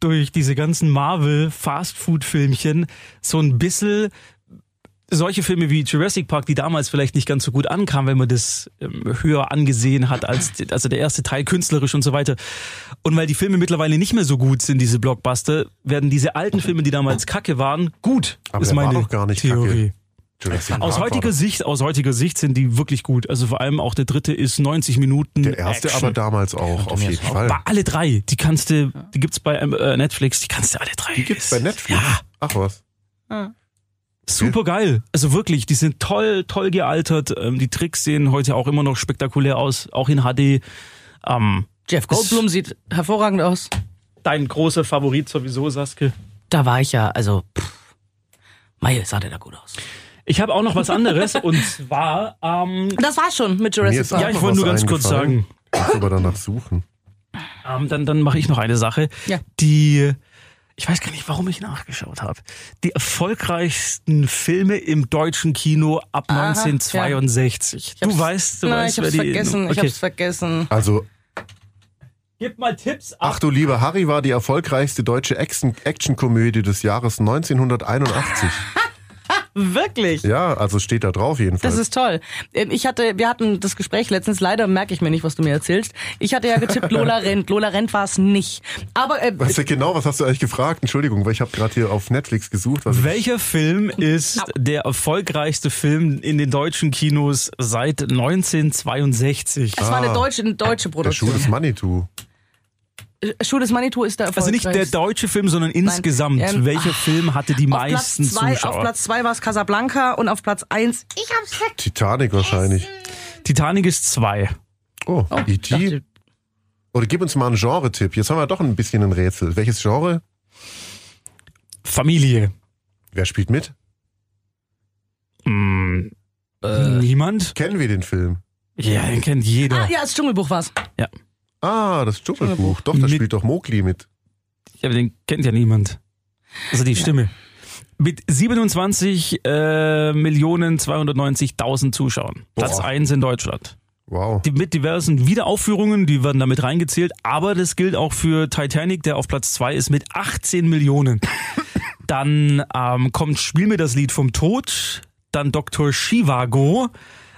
durch diese ganzen Marvel-Fast-Food-Filmchen so ein bisschen solche Filme wie Jurassic Park, die damals vielleicht nicht ganz so gut ankamen, wenn man das ähm, höher angesehen hat als also der erste Teil künstlerisch und so weiter. Und weil die Filme mittlerweile nicht mehr so gut sind, diese Blockbuster, werden diese alten Filme, die damals Kacke waren, gut.
Aber
ist
der war
meine
doch gar nicht
Theorie.
Jurassic
Aus heutiger Sicht, aus heutiger Sicht sind die wirklich gut. Also vor allem auch der dritte ist 90 Minuten.
Der erste
Action.
aber damals auch, auf jeden Fall.
Bei alle drei, die kannst du, die gibt's bei äh, Netflix, die kannst du alle drei.
Die gibt's bei Netflix.
Ja,
Ach was.
Super geil. Also wirklich, die sind toll, toll gealtert. Ähm, die Tricks sehen heute auch immer noch spektakulär aus, auch in HD. Ähm,
Jeff Goldblum sieht hervorragend aus.
dein großer Favorit sowieso, Saske.
Da war ich ja, also, pff, Meier sah der da gut aus.
Ich habe auch noch was anderes und zwar, ähm,
Das war's schon mit Jurassic Park.
ja, ich wollte nur ganz kurz sagen,
Muss aber danach suchen.
Ähm, dann dann mache ich noch eine Sache.
Ja.
Die, ich weiß gar nicht, warum ich nachgeschaut habe. Die erfolgreichsten Filme im deutschen Kino ab
Aha,
1962.
Ich
Du weißt, du
Nein,
weißt,
ich hab's vergessen, ich
okay.
hab's vergessen.
Also,
Gib mal Tipps ab.
Ach du lieber Harry war die erfolgreichste deutsche Action- Actionkomödie des Jahres 1981.
Wirklich?
ja, also steht da drauf jedenfalls.
Das ist toll. Ähm, Ich hatte, wir hatten das Gespräch letztens, leider merke ich mir nicht, was du mir erzählst. Ich hatte ja getippt, Lola rennt. Lola rennt war es nicht. Aber äh,
Weißt du genau, was hast du eigentlich gefragt? Entschuldigung, weil ich habe gerade hier auf Netflix gesucht. Was ich,
Welcher Film ist der erfolgreichste Film in den deutschen Kinos seit 1962?
es war eine
Ah,
deutsche, eine deutsche
der
Produktion.
Schuh des Manitou.
Äh, Schuh des Manitou ist der
Also nicht der deutsche Film, sondern insgesamt.
Ähm,
Welcher Film hatte die meisten
Platz zwei,
Zuschauer?
Auf Platz zwei war es Casablanca und auf Platz eins. Ich hab's vergessen.
Titanic wahrscheinlich.
Titanic ist zwei.
Oh,
Ich
E.T. Oder gib uns mal einen Genre-Tipp. Jetzt haben wir doch ein bisschen ein Rätsel. Welches Genre?
Familie.
Wer spielt mit?
Hm,
Äh.
Niemand?
Kennen wir den Film?
Ja, den kennt jeder.
ah, ja, das Dschungelbuch war's.
Ah, das Dschungelbuch. Doch, da
Mit-
spielt doch Mowgli mit.
Ja, aber den kennt ja niemand. Also die Stimme. Mit 27 äh, Millionen 290.000 Zuschauern. Platz
Boah.
1 in Deutschland.
Wow.
Die, mit diversen Wiederaufführungen, die werden damit reingezählt. Aber das gilt auch für Titanic, der auf Platz 2 ist mit 18 Millionen. Dann ähm, kommt Spiel mir das Lied vom Tod. Dann Dr. Shivago.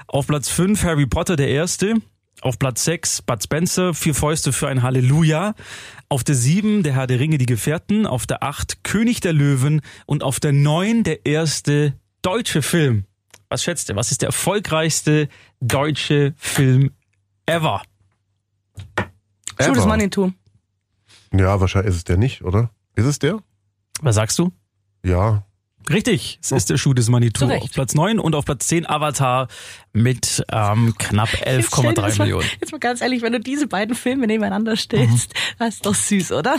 Auf Platz 5 Harry Potter, der Erste. Auf Platz 6 Bud Spencer, Vier Fäuste für ein Halleluja. Auf der 7 Der Herr der Ringe, die Gefährten. Auf der 8 König der Löwen. Und auf der 9 der erste deutsche Film. Was schätzt ihr? Was ist der erfolgreichste deutsche Film ever?
Ever.
Manitou.
Ja, wahrscheinlich ist es der nicht, oder? Ist es der?
Was sagst du?
Ja.
Richtig, es ist der Schuh des Manitou. Auf Platz 9 und auf Platz 10 Avatar mit ähm, knapp
Jetzt stell dir
11,3
das mal-
Millionen.
Jetzt mal ganz ehrlich, wenn du diese beiden Filme nebeneinander stellst, das ist doch süß, oder?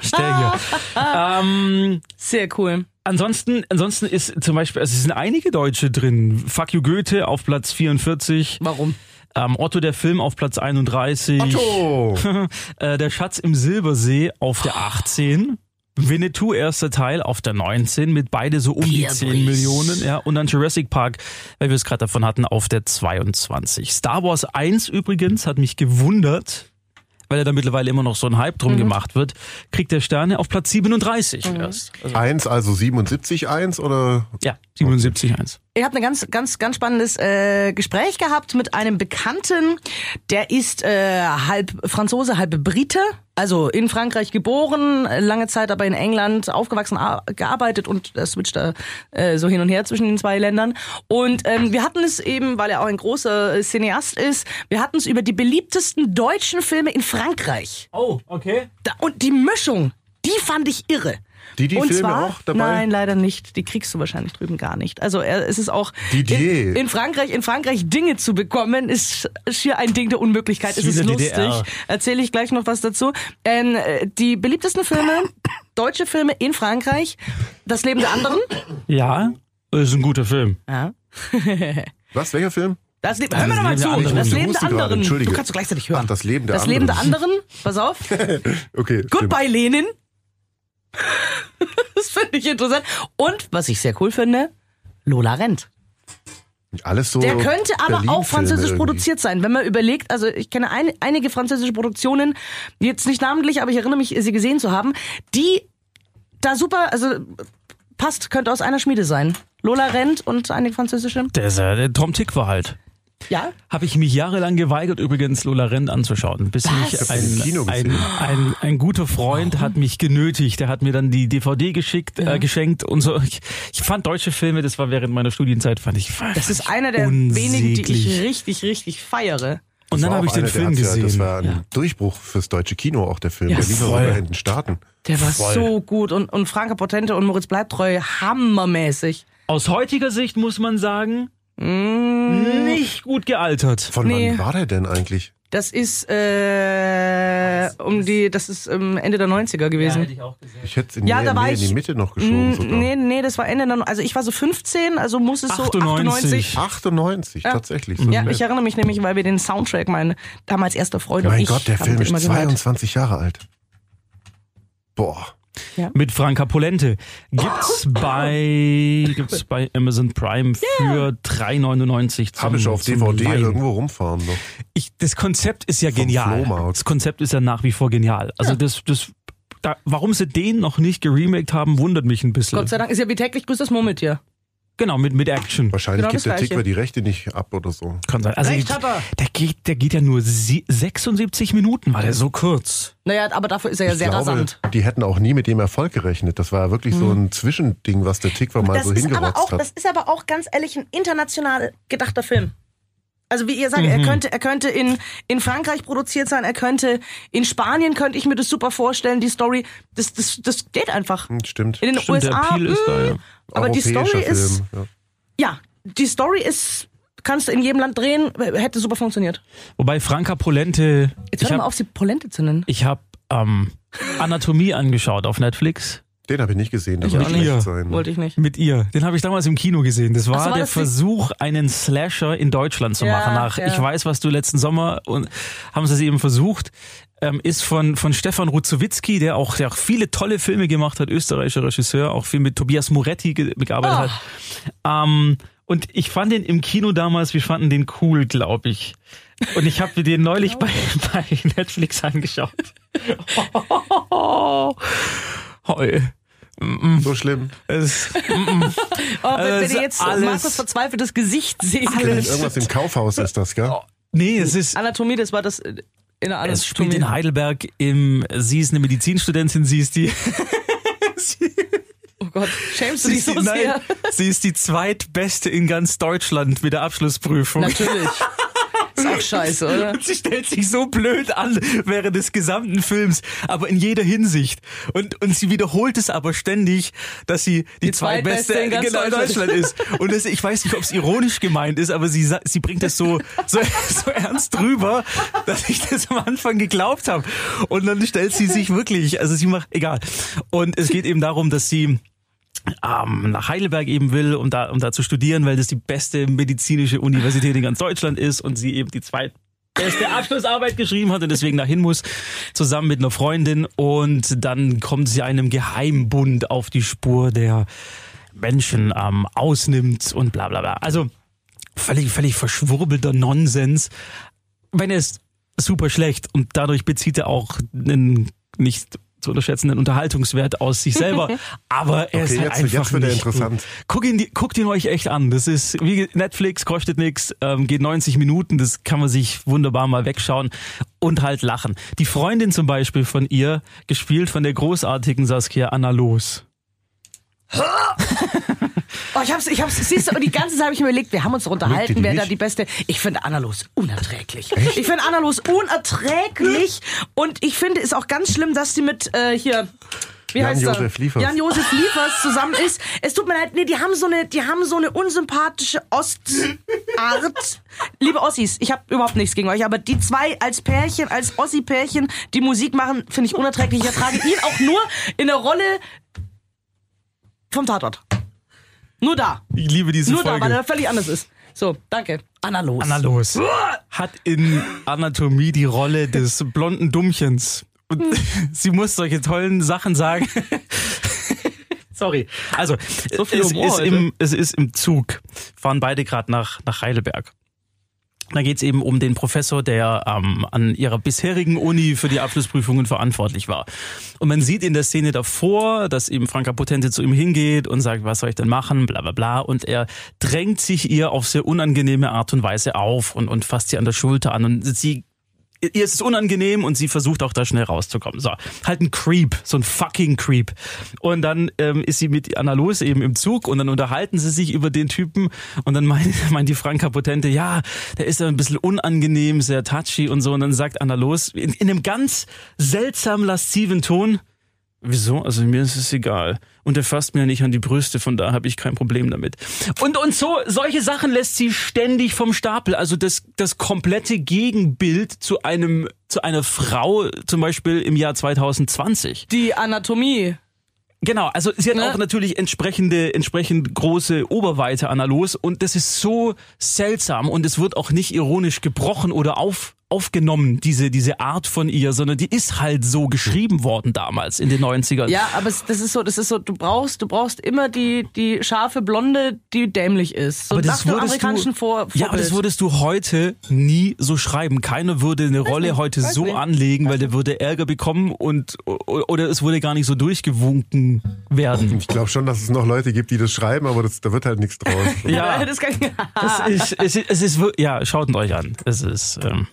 Stell hier. ähm,
Sehr cool.
ansonsten, ansonsten ist zum Beispiel, also es sind einige Deutsche drin. Fuck you Goethe auf Platz 44,
Warum?
ähm, Otto der Film auf Platz 31.
Otto!
Äh, der Schatz im Silbersee auf der 18. Winnetou erster Teil auf der 19 mit beide so um die
Pierre
10
Brice.
Millionen, ja, und dann Jurassic Park, weil wir es gerade davon hatten, auf der 22. Star Wars 1 übrigens hat mich gewundert, weil er da mittlerweile immer noch so ein Hype
Mhm.
drum gemacht wird, kriegt er Sterne auf Platz 37 erst. Also,
Eins, also 77 eins oder?
ja, 77,1.
Ich habe ein ganz, ganz, ganz spannendes äh, Gespräch gehabt mit einem Bekannten. Der ist äh, halb Franzose, halb Brite. Also in Frankreich geboren, lange Zeit aber in England aufgewachsen, gearbeitet und er switcht da äh, so hin und her zwischen den zwei Ländern. Und ähm, wir hatten es eben, weil er auch ein großer Cineast ist, wir hatten es über die beliebtesten deutschen Filme in Frankreich.
Oh, okay.
Da, und die Mischung, die fand ich irre.
Die, die
und
Filme
zwar,
auch dabei?
Nein, leider nicht. Die kriegst du wahrscheinlich drüben gar nicht. Also es ist auch
Didier.
in, in Frankreich, in Frankreich Dinge zu bekommen, ist schier ein Ding der Unmöglichkeit. Es ist lustig.
DDR.
Erzähle ich gleich noch was dazu. Ähm, äh, die beliebtesten Filme, deutsche Filme in Frankreich, Das Leben der anderen.
Ja, das ist ein guter Film.
Ja.
Was, welcher Film?
Das Leben, hör mir doch mal zu.
anderen.
Das Leben der anderen. Du kannst du gleichzeitig hören.
Ach, das Leben der
das Leben der
anderen.
anderen. Pass auf.
Okay. stimmt.
Goodbye Lenin. Das finde ich interessant. Und was ich sehr cool finde, Lola Rent.
Alles so.
Der könnte aber
Berlin-Filme
auch französisch
irgendwie.
produziert sein. Wenn man überlegt, also ich kenne ein, einige französische Produktionen, jetzt nicht namentlich, aber ich erinnere mich, sie gesehen zu haben, die da super, also passt, könnte aus einer Schmiede sein. Lola Rent und einige französische.
Der, ist, äh, der Tom Tick war halt.
Ja.
Habe ich mich jahrelang geweigert, übrigens Lola Rent anzuschauen, bis mich
hab's
ein, ein,
gesehen.
ein, ein guter Freund hat mich genötigt. Der hat mir dann die DVD geschickt, äh, geschenkt und so. Ich, ich fand deutsche Filme, das war während meiner Studienzeit, fand ich
Das ist einer der wenigen, die ich
unsäglich.
richtig, richtig feiere.
Und dann habe ich den Film
Ja, das
gesehen.
war ein Durchbruch fürs deutsche Kino, auch der Film.
Ja,
der lief sogar in den Staaten.
Der war
Voll.
so gut und, und Franka Potente und Moritz Bleibtreu hammermäßig.
Aus heutiger Sicht muss man sagen, nicht gut gealtert.
Von
Nee.
wann war der denn eigentlich?
Das ist äh, um die, das ist ähm, Ende der 90er gewesen.
ich auch gesehen.
Ich hätte es in,
Ja,
nee,
da war
nee, in
ich-
die Mitte noch geschoben
Mm,
sogar.
Nee, nee, das war Ende der, also ich war so 15, also muss es so
98.
98.
98, tatsächlich. So
Ja, ich erinnere mich nämlich, weil wir den Soundtrack, mein damals erster Freund und
mein
ich
Gott, der Film ist
immer gehört.
22 Jahre alt. Boah.
Mit Franka Polente. Gibt's bei, gibt's bei Amazon Prime für 3,99 zum
Habe ich auf DVD
Leihen.
irgendwo rumfahren noch.
Ich, das Konzept ist ja genial.
Flohmarkt.
Das Konzept ist ja nach wie vor genial. Also das, das, da, warum sie den noch nicht geremaked haben, wundert mich ein bisschen.
Gott sei Dank ist ja wie täglich grüßt das Murmeltier.
Genau, mit, mit Action.
Wahrscheinlich
Genau
gibt der. Tickwer die Rechte nicht ab oder so.
Kann sein. Also
Recht
ich-
hat er.
der geht, der geht ja nur sie- 76 Minuten, war der so kurz.
Naja, aber dafür ist er ja
ich
sehr
glaube,
rasant.
die hätten auch nie mit dem Erfolg gerechnet. Das war ja wirklich so ein Zwischending, was der Tickwer mal
Das
so hingerotzt
auch,
hat.
das ist aber auch ganz ehrlich ein international gedachter Film. Also wie ihr sagt, er könnte, er könnte in, in Frankreich produziert sein, er könnte in Spanien könnte ich mir das super vorstellen, die Story, das, das, das geht einfach.
Hm, Stimmt.
In den
Stimmt, der
USA,
ist da,
mh,
ja.
aber die Story
Film,
ist,
ja.
ja, die Story ist, kannst du in jedem Land drehen, hätte super funktioniert.
Wobei Franka Polente,
Jetzt
ich
hör mal
habe
auf, sie Polente zu nennen.
ich hab, ähm, Anatomie angeschaut auf Netflix.
Den habe ich nicht gesehen. Das
Ich
soll
nicht.
schlecht sein. ne?
Wollte ich nicht.
Mit ihr. Den habe ich damals im Kino gesehen. Das war,
so, war
der
das die-
Versuch, einen Slasher in Deutschland zu
Ja,
machen. Nach
ja.
Ich weiß, was du letzten Sommer und haben sie es eben versucht. Ähm, ist von, von Stefan Ruzowitzki, der auch, der auch viele tolle Filme gemacht hat, österreichischer Regisseur, auch viel mit Tobias Moretti ge gearbeitet
Ah.
hat. Ähm, und ich fand den im Kino damals, wir fanden den cool, glaube ich. Und ich habe mir den neulich bei, bei Netflix angeschaut. Heu.
So schlimm.
Es,
Oh, wenn, wenn
Also
ihr jetzt
alles-
Markus verzweifeltes Gesicht sehen
Alles.
Irgendwas im Kaufhaus ist das, gell?
nee, es ist,
Anatomie, das war das in der
Es spielt
Anatomie.
in Heidelberg im, sie ist eine Medizinstudentin, sie ist die,
Oh Gott, schämst du
sie
dich so
die, nein,
sehr?
sie ist die zweitbeste in ganz Deutschland mit der Abschlussprüfung.
Natürlich. Ist auch scheiße, oder?
Und sie stellt sich so blöd an während des gesamten Films, aber in jeder Hinsicht. Und, und sie wiederholt es aber ständig, dass sie die,
Die zweitbeste in ganz
genau, in
Deutschland.
Deutschland ist. Und das, ich weiß nicht, ob es ironisch gemeint ist, aber sie, sie bringt das so, so, so ernst drüber, dass ich das am Anfang geglaubt habe. Und dann stellt sie sich wirklich, also sie macht, egal. Und es geht eben darum, dass sie ähm, nach Heidelberg eben will, um da, um da zu studieren, weil das die beste medizinische Universität in ganz Deutschland ist und sie eben die zweitbeste Abschlussarbeit geschrieben hat und deswegen dahin muss, zusammen mit einer Freundin und dann kommt sie einem Geheimbund auf die Spur, der Menschen ähm, ausnimmt und bla bla bla. Also völlig, völlig verschwurbelter Nonsens. Wenn es super schlecht und dadurch bezieht er auch einen nicht zu unterschätzenden Unterhaltungswert aus sich selber. Aber er ist
Okay,
halt
jetzt-
einfach
jetzt wird er
nicht
interessant.
Gut. Guckt ihn, guckt ihn euch echt an. Das ist wie Netflix, kostet nichts, ähm, geht 90 Minuten, das kann man sich wunderbar mal wegschauen und halt lachen. Die Freundin zum Beispiel von ihr, gespielt von der großartigen Saskia Anna Los.
Oh, ich hab's, ich hab's, siehst du, und die ganze Zeit habe ich mir überlegt, wir haben uns unterhalten, wer da die beste. Ich finde Anna Los unerträglich. Ich finde Anna Los unerträglich und ich finde es auch ganz schlimm, dass sie mit äh, hier. Wie
Jan
heißt er?
Josef Liefers.
Jan-Josef Liefers zusammen ist. Es tut mir leid, nee, die haben so eine, die haben so eine unsympathische Ostart. Liebe Ossis, ich habe überhaupt nichts gegen euch, aber die zwei als Pärchen, als Ossi-Pärchen, die Musik machen, finde ich unerträglich. Ich ertrage ihn auch nur in der Rolle vom Tatort. Nur da.
Ich liebe diese
Nur da,
Folge.
weil er völlig anders ist. So, danke. Anna los.
Anna Los hat in Anatomie die Rolle des blonden Dummchens. Und sie muss solche tollen Sachen sagen. Sorry. Also,
So viel
es, ist im, es ist im Zug. Fahren beide gerade nach, nach Heidelberg. Da geht's eben um den Professor, der ähm, an ihrer bisherigen Uni für die Abschlussprüfungen verantwortlich war. Und man sieht in der Szene davor, dass eben Franka Potente zu ihm hingeht und sagt, was soll ich denn machen, bla bla bla. Und er drängt sich ihr auf sehr unangenehme Art und Weise auf und, und fasst sie an der Schulter an. Und sie ihr ist es unangenehm und sie versucht auch da schnell rauszukommen. So, halt ein Creep, so ein fucking Creep. Und dann ähm, ist sie mit Anna Los eben im Zug und dann unterhalten sie sich über den Typen und dann meint, meint die Franka Potente, ja, der ist ein bisschen unangenehm, sehr touchy und so. Und dann sagt Anna Los in, in einem ganz seltsam lasziven Ton, Wieso? Also mir ist es egal. Und er fasst mir ja nicht an die Brüste, von da habe ich kein Problem damit. Und, und so, solche Sachen lässt sie ständig vom Stapel. Also das, das komplette Gegenbild zu einem, zu einer Frau, zum Beispiel im Jahr 2020.
Die Anatomie.
Genau, also sie hat
Ne?
auch natürlich entsprechende, entsprechend große Oberweite Anna Los und das ist so seltsam und es wird auch nicht ironisch gebrochen oder auf, aufgenommen, diese, diese Art von ihr, sondern die ist halt so geschrieben worden damals in den 90ern.
Ja, aber es, das ist so, das ist so, du brauchst, du brauchst immer die, die scharfe Blonde, die dämlich ist. So
Aber
nach
das
dem
würdest
amerikanischen
du,
Vor Vorbild.
ja, aber das würdest du heute nie so schreiben. Keiner würde eine Rolle
nicht,
heute
weiß
so
nicht.
anlegen, weil der würde Ärger bekommen und oder es würde gar nicht so durchgewunken werden.
Ich glaube schon, dass es noch Leute gibt, die das schreiben, aber das, da wird halt nichts draus.
Ja,
das kann ich,
das ist, es ist, es ist ja, schaut ihn euch an. Es ist ähm,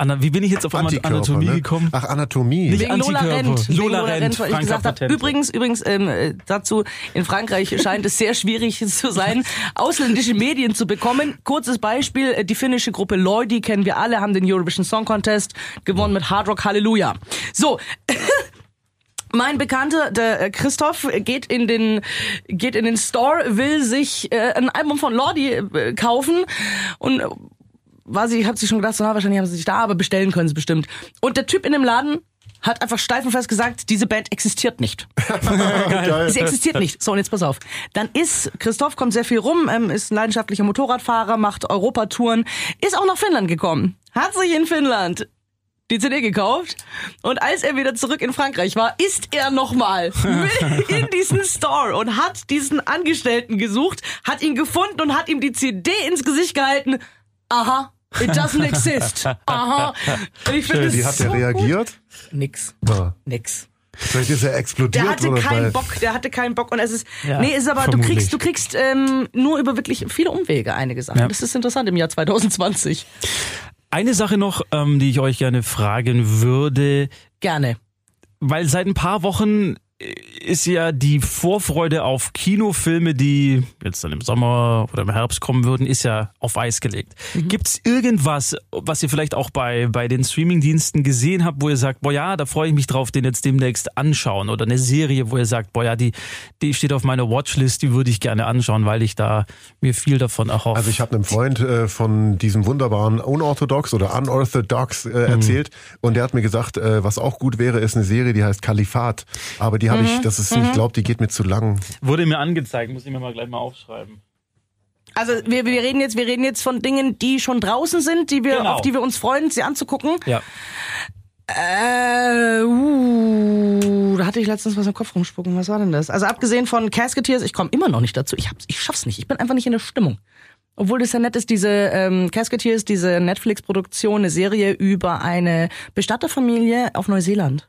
Anna, wie bin ich jetzt auf einmal
Antikörper,
Anatomie
ne?
gekommen?
Ach, Anatomie.
Nicht
Wegen Lola. Rent.
Lola
Lola
Rent,
Rent, weil ich gesagt habe. Übrigens, übrigens ähm, äh, dazu, in Frankreich scheint es sehr schwierig zu sein, ausländische Medien zu bekommen. Kurzes Beispiel, äh, die finnische Gruppe Loi, kennen wir alle, haben den Eurovision Song Contest gewonnen mit Hard Rock Hallelujah. So, Mein Bekannter, der äh, Christoph, geht in den geht in den Store, will sich äh, ein Album von Lordi äh, kaufen und war sie, hat sich schon gedacht, so, na, wahrscheinlich haben sie sich da, aber bestellen können sie bestimmt. Und der Typ in dem Laden hat einfach steif und fest gesagt, diese Band existiert nicht. Sie existiert nicht. So, und jetzt pass auf. Dann ist, Christoph kommt sehr viel rum, ähm, ist ein leidenschaftlicher Motorradfahrer, macht Europatouren, ist auch nach Finnland gekommen. Hat sich in Finnland die CD gekauft und als er wieder zurück in Frankreich war, ist er nochmal in diesen Store und hat diesen Angestellten gesucht, hat ihn gefunden und hat ihm die CD ins Gesicht gehalten. Aha, it doesn't exist. Aha. Und ich finde
Wie hat
so
er reagiert?
Gut. Nix.
Ah,
Nix.
vielleicht ist er explodiert
Der hatte
oder
keinen
weil-
Bock, der hatte keinen Bock und es ist
Ja,
nee, ist aber du
vermutlich.
kriegst du kriegst ähm, nur über wirklich viele Umwege einige Sachen.
Ja.
Das ist interessant im Jahr 2020.
Eine Sache noch, ähm, die ich euch gerne fragen würde,
Gerne.
weil seit ein paar Wochen ist ja die Vorfreude auf Kinofilme, die jetzt dann im Sommer oder im Herbst kommen würden, ist ja auf Eis gelegt. Gibt's irgendwas, was ihr vielleicht auch bei, bei den Streamingdiensten gesehen habt, wo ihr sagt, boah ja, da freue ich mich drauf, den jetzt demnächst anschauen? Oder eine Serie, wo ihr sagt, boah ja, die, die steht auf meiner Watchlist, die würde ich gerne anschauen, weil ich da mir viel davon erhoffe.
Also ich habe einem Freund äh, von diesem wunderbaren Unorthodox oder Unorthodox äh, erzählt und der hat mir gesagt, äh, was auch gut wäre, ist eine Serie, die heißt Kalifat. Aber die habe ich, das ist, ich glaube, die geht mir zu lang.
Wurde mir angezeigt, muss ich mir mal gleich mal aufschreiben.
Also wir, wir reden jetzt wir reden jetzt von Dingen, die schon draußen sind, die wir
Genau.
auf die wir uns freuen, sie anzugucken.
Ja.
Äh, uh, da hatte ich letztens was im Kopf rumspucken. Was war denn das? Also abgesehen von Casketeers, ich komme immer noch nicht dazu. Ich hab's, ich schaff's nicht. Ich bin einfach nicht in der Stimmung. Obwohl das ja nett ist, diese ähm, Casketeers, diese Netflix-Produktion, eine Serie über eine Bestatterfamilie auf Neuseeland.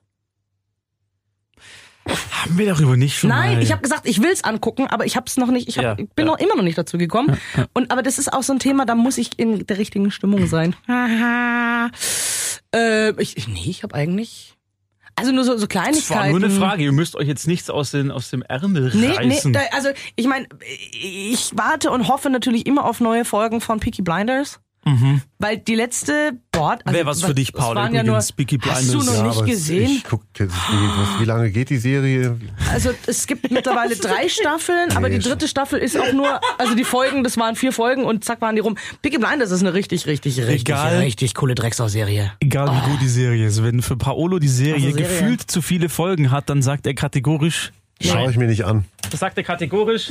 Haben wir darüber nicht schon
Nein,
mal...
ich habe gesagt, ich will's angucken, aber ich hab's noch nicht, ich, hab,
Ja,
ich bin
ja.
noch immer noch nicht dazu gekommen. Und aber das ist auch so ein Thema, da muss ich in der richtigen Stimmung sein. Haha. äh, ich, nee, ich habe eigentlich also nur so, so
Das war
Kleinigkeiten.
nur eine Frage. Ihr müsst euch jetzt nichts aus, den, aus dem Ärmel
Nee, nee,
reißen.
da, also ich meine, ich warte und hoffe natürlich immer auf neue Folgen von Peaky Blinders. Weil die letzte, boah, also,
Wäre was für dich, Paul,
ja nur,
Peaky
Hast du
Blinders.
noch
Ja,
nicht
aber
gesehen?
Ich guck, wie, was, wie lange geht die Serie?
Also es gibt mittlerweile drei Staffeln, aber
Nee,
die dritte Staffel ist auch nur, also die Folgen, das waren vier Folgen und zack waren die rum. Peaky Blinders ist eine richtig, richtig, richtig,
Egal.
richtig coole Drecksau-Serie.
Egal wie gut die Serie ist. Wenn für Paolo die Serie,
Also Serie.
gefühlt zu viele Folgen hat, dann sagt er kategorisch.
Schaue ich mir nicht an.
Das sagt er kategorisch.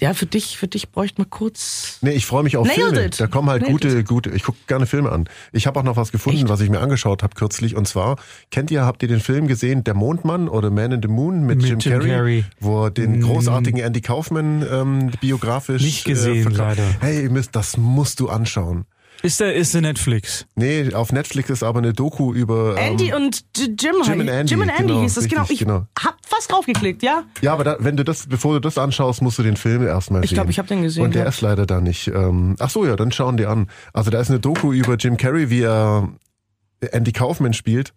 Ja, für dich, für dich bräuchte man kurz.
Nee, ich freue mich auf
Nailed
Filme.
it.
Da kommen halt
Nailed
gute, gute. Ich gucke gerne Filme an. Ich habe auch noch was gefunden,
Echt?
was ich mir angeschaut habe kürzlich. Und zwar, kennt ihr, habt ihr den Film gesehen, Der Mondmann oder Man in the Moon mit,
Mit
Jim,
Jim
Carrey,
Carrey.
wo er den großartigen Andy Kaufman ähm, biografisch
Nicht gesehen,
verkauft.
leider.
Hey, ihr müsst, das musst du anschauen.
Ist der, ist der Netflix?
Nee, auf Netflix ist aber eine Doku über. Ähm,
Andy und J- Jim,
Jim and Andy,
Jim and Andy
genau,
hieß das, genau. Ich
genau.
hab fast draufgeklickt, ja?
Ja, aber da, wenn du das, bevor du das anschaust, musst du den Film erstmal
Ich
sehen.
glaub, ich hab den gesehen,
Und der
ja.
ist leider da nicht. Ähm, ach so, ja, dann schauen die an. Also da ist eine Doku über Jim Carrey, wie er Andy Kaufman spielt.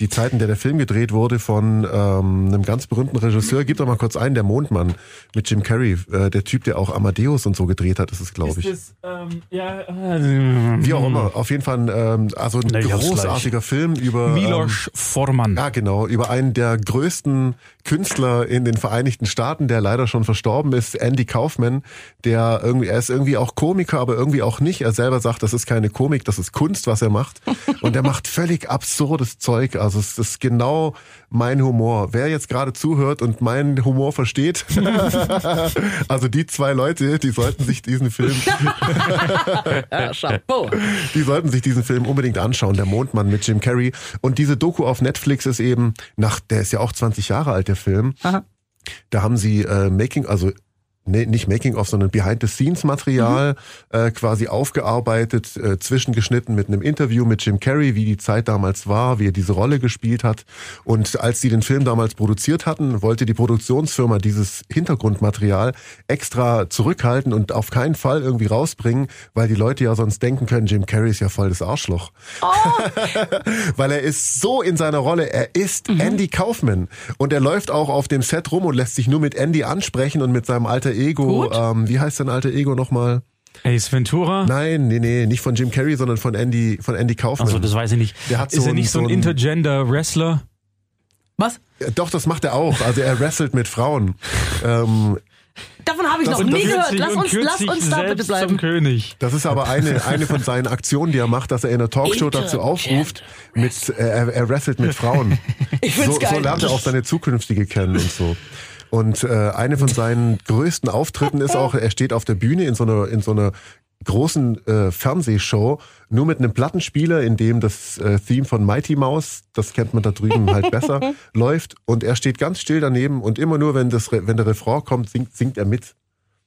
Die Zeit, in der der Film gedreht wurde von ähm, einem ganz berühmten Regisseur. Gib doch mal kurz ein, der Mondmann mit Jim Carrey. Äh, der Typ, der auch Amadeus und so gedreht hat, ist es, glaube ich.
das, ähm, ja, äh,
Wie auch immer. Auf jeden Fall ein, ähm, also ein
hab's
großartiger Film über... ähm,
Milos Forman.
Ja, genau. Über einen der größten Künstler in den Vereinigten Staaten, der leider schon verstorben ist, Andy Kaufman, der irgendwie, er ist irgendwie auch Komiker, aber irgendwie auch nicht. Er selber sagt, das ist keine Komik, das ist Kunst, was er macht. Und er macht völlig absurdes Zeug. Also es ist genau mein Humor. Wer jetzt gerade zuhört und meinen Humor versteht, also die zwei Leute, die sollten sich diesen Film die sollten sich diesen Film unbedingt anschauen, Der Mondmann mit Jim Carrey. Und diese Doku auf Netflix ist eben, nach, der ist ja auch 20 Jahre alt, der Film.
Aha.
Da haben sie äh, Making, also nee, nicht Making of, sondern Behind-the-Scenes-Material äh, quasi aufgearbeitet, äh, zwischengeschnitten mit einem Interview mit Jim Carrey, wie die Zeit damals war, wie er diese Rolle gespielt hat. Und als sie den Film damals produziert hatten, wollte die Produktionsfirma dieses Hintergrundmaterial extra zurückhalten und auf keinen Fall irgendwie rausbringen, weil die Leute ja sonst denken können, Jim Carrey ist ja voll das Arschloch. weil er ist so in seiner Rolle, er ist Andy Kaufman und er läuft auch auf dem Set rum und lässt sich nur mit Andy ansprechen und mit seinem alter Ego, ähm, wie heißt sein alter Ego nochmal?
Ace Ventura?
Nein, nee, nee, nicht von Jim Carrey, sondern von Andy, von Andy Kaufman.
Also das weiß ich nicht.
Der hat
ist
so
er nicht so ein
so ein-
Intergender-Wrestler?
Was?
Ja, Doch, das macht er auch. Also er wrestelt mit Frauen. Ähm,
Davon habe ich
Das
noch nie gehört. Lass uns, lass uns da bitte bleiben.
Zum König.
das ist aber eine, eine von seinen Aktionen, die er macht, dass er in einer Talkshow dazu aufruft, mit, äh, er, er wrestelt mit Frauen.
Ich find's
so,
geil.
so lernt er auch seine zukünftige kennen und so. Und äh, eine von seinen größten Auftritten ist auch, er steht auf der Bühne in so einer, in so einer großen äh, Fernsehshow, nur mit einem Plattenspieler, in dem das äh, Theme von Mighty Mouse, das kennt man da drüben halt besser, läuft. Und er steht ganz still daneben und immer nur, wenn, das, wenn der Refrain kommt, singt, singt er mit.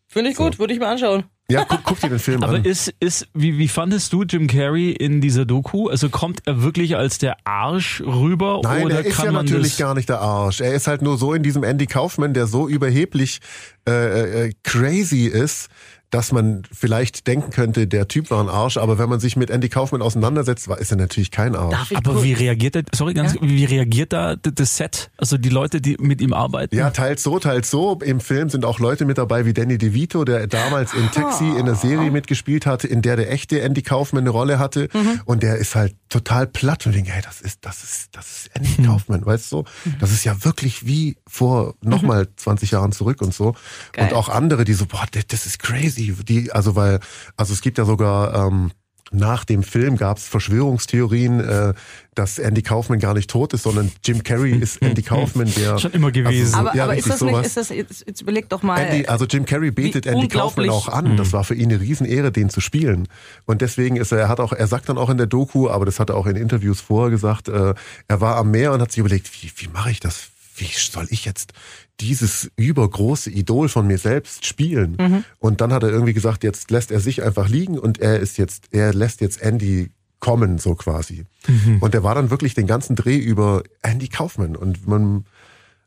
Finde ich gut, würde ich mir anschauen.
Ja, guck, guck dir den Film
Aber
an.
ist, ist, wie, wie fandest du Jim Carrey in dieser Doku? Also kommt er wirklich als der Arsch rüber
Nein,
oder
er ist
kann
ja natürlich gar nicht der Arsch. Er ist halt nur so in diesem Andy Kaufman, der so überheblich äh, äh, crazy ist, dass man vielleicht denken könnte, der Typ war ein Arsch, aber wenn man sich mit Andy Kaufman auseinandersetzt, ist er natürlich kein Arsch.
Aber wie reagiert er, sorry, ganz, wie reagiert da das Set? Also die Leute, die mit ihm arbeiten?
Ja, teils so, teils so. Im Film sind auch Leute mit dabei wie Danny DeVito, der damals in Taxi in der Serie mitgespielt hat, in der der echte Andy Kaufman eine Rolle hatte. Und der ist halt total platt und denkt, hey, das ist, das ist, das ist Andy Kaufman, weißt du? Das ist ja wirklich wie vor nochmal 20 Jahren zurück und so.
Geil.
Und auch andere, die so, boah, das ist crazy. Die, also weil, also es gibt ja sogar, ähm, nach dem Film gab es Verschwörungstheorien, äh, dass Andy Kaufman gar nicht tot ist, sondern Jim Carrey ist Andy Kaufman, der
Schon immer gewesen.
Also,
aber
ja,
aber ist das nicht,
sowas.
ist das, jetzt, jetzt überleg doch mal.
Andy, also Jim Carrey betet Andy Kaufman auch an. Das war für ihn eine Riesenehre, den zu spielen. Und deswegen ist er, er hat auch, er sagt dann auch in der Doku, aber das hat er auch in Interviews vorher gesagt, äh, er war am Meer und hat sich überlegt, wie, wie mache ich das wie soll ich jetzt dieses übergroße Idol von mir selbst spielen?
Mhm.
Und dann hat er irgendwie gesagt, jetzt lässt er sich einfach liegen und er ist jetzt, er lässt jetzt Andy kommen, so quasi.
Mhm.
Und er war dann wirklich den ganzen Dreh über Andy Kaufman und man,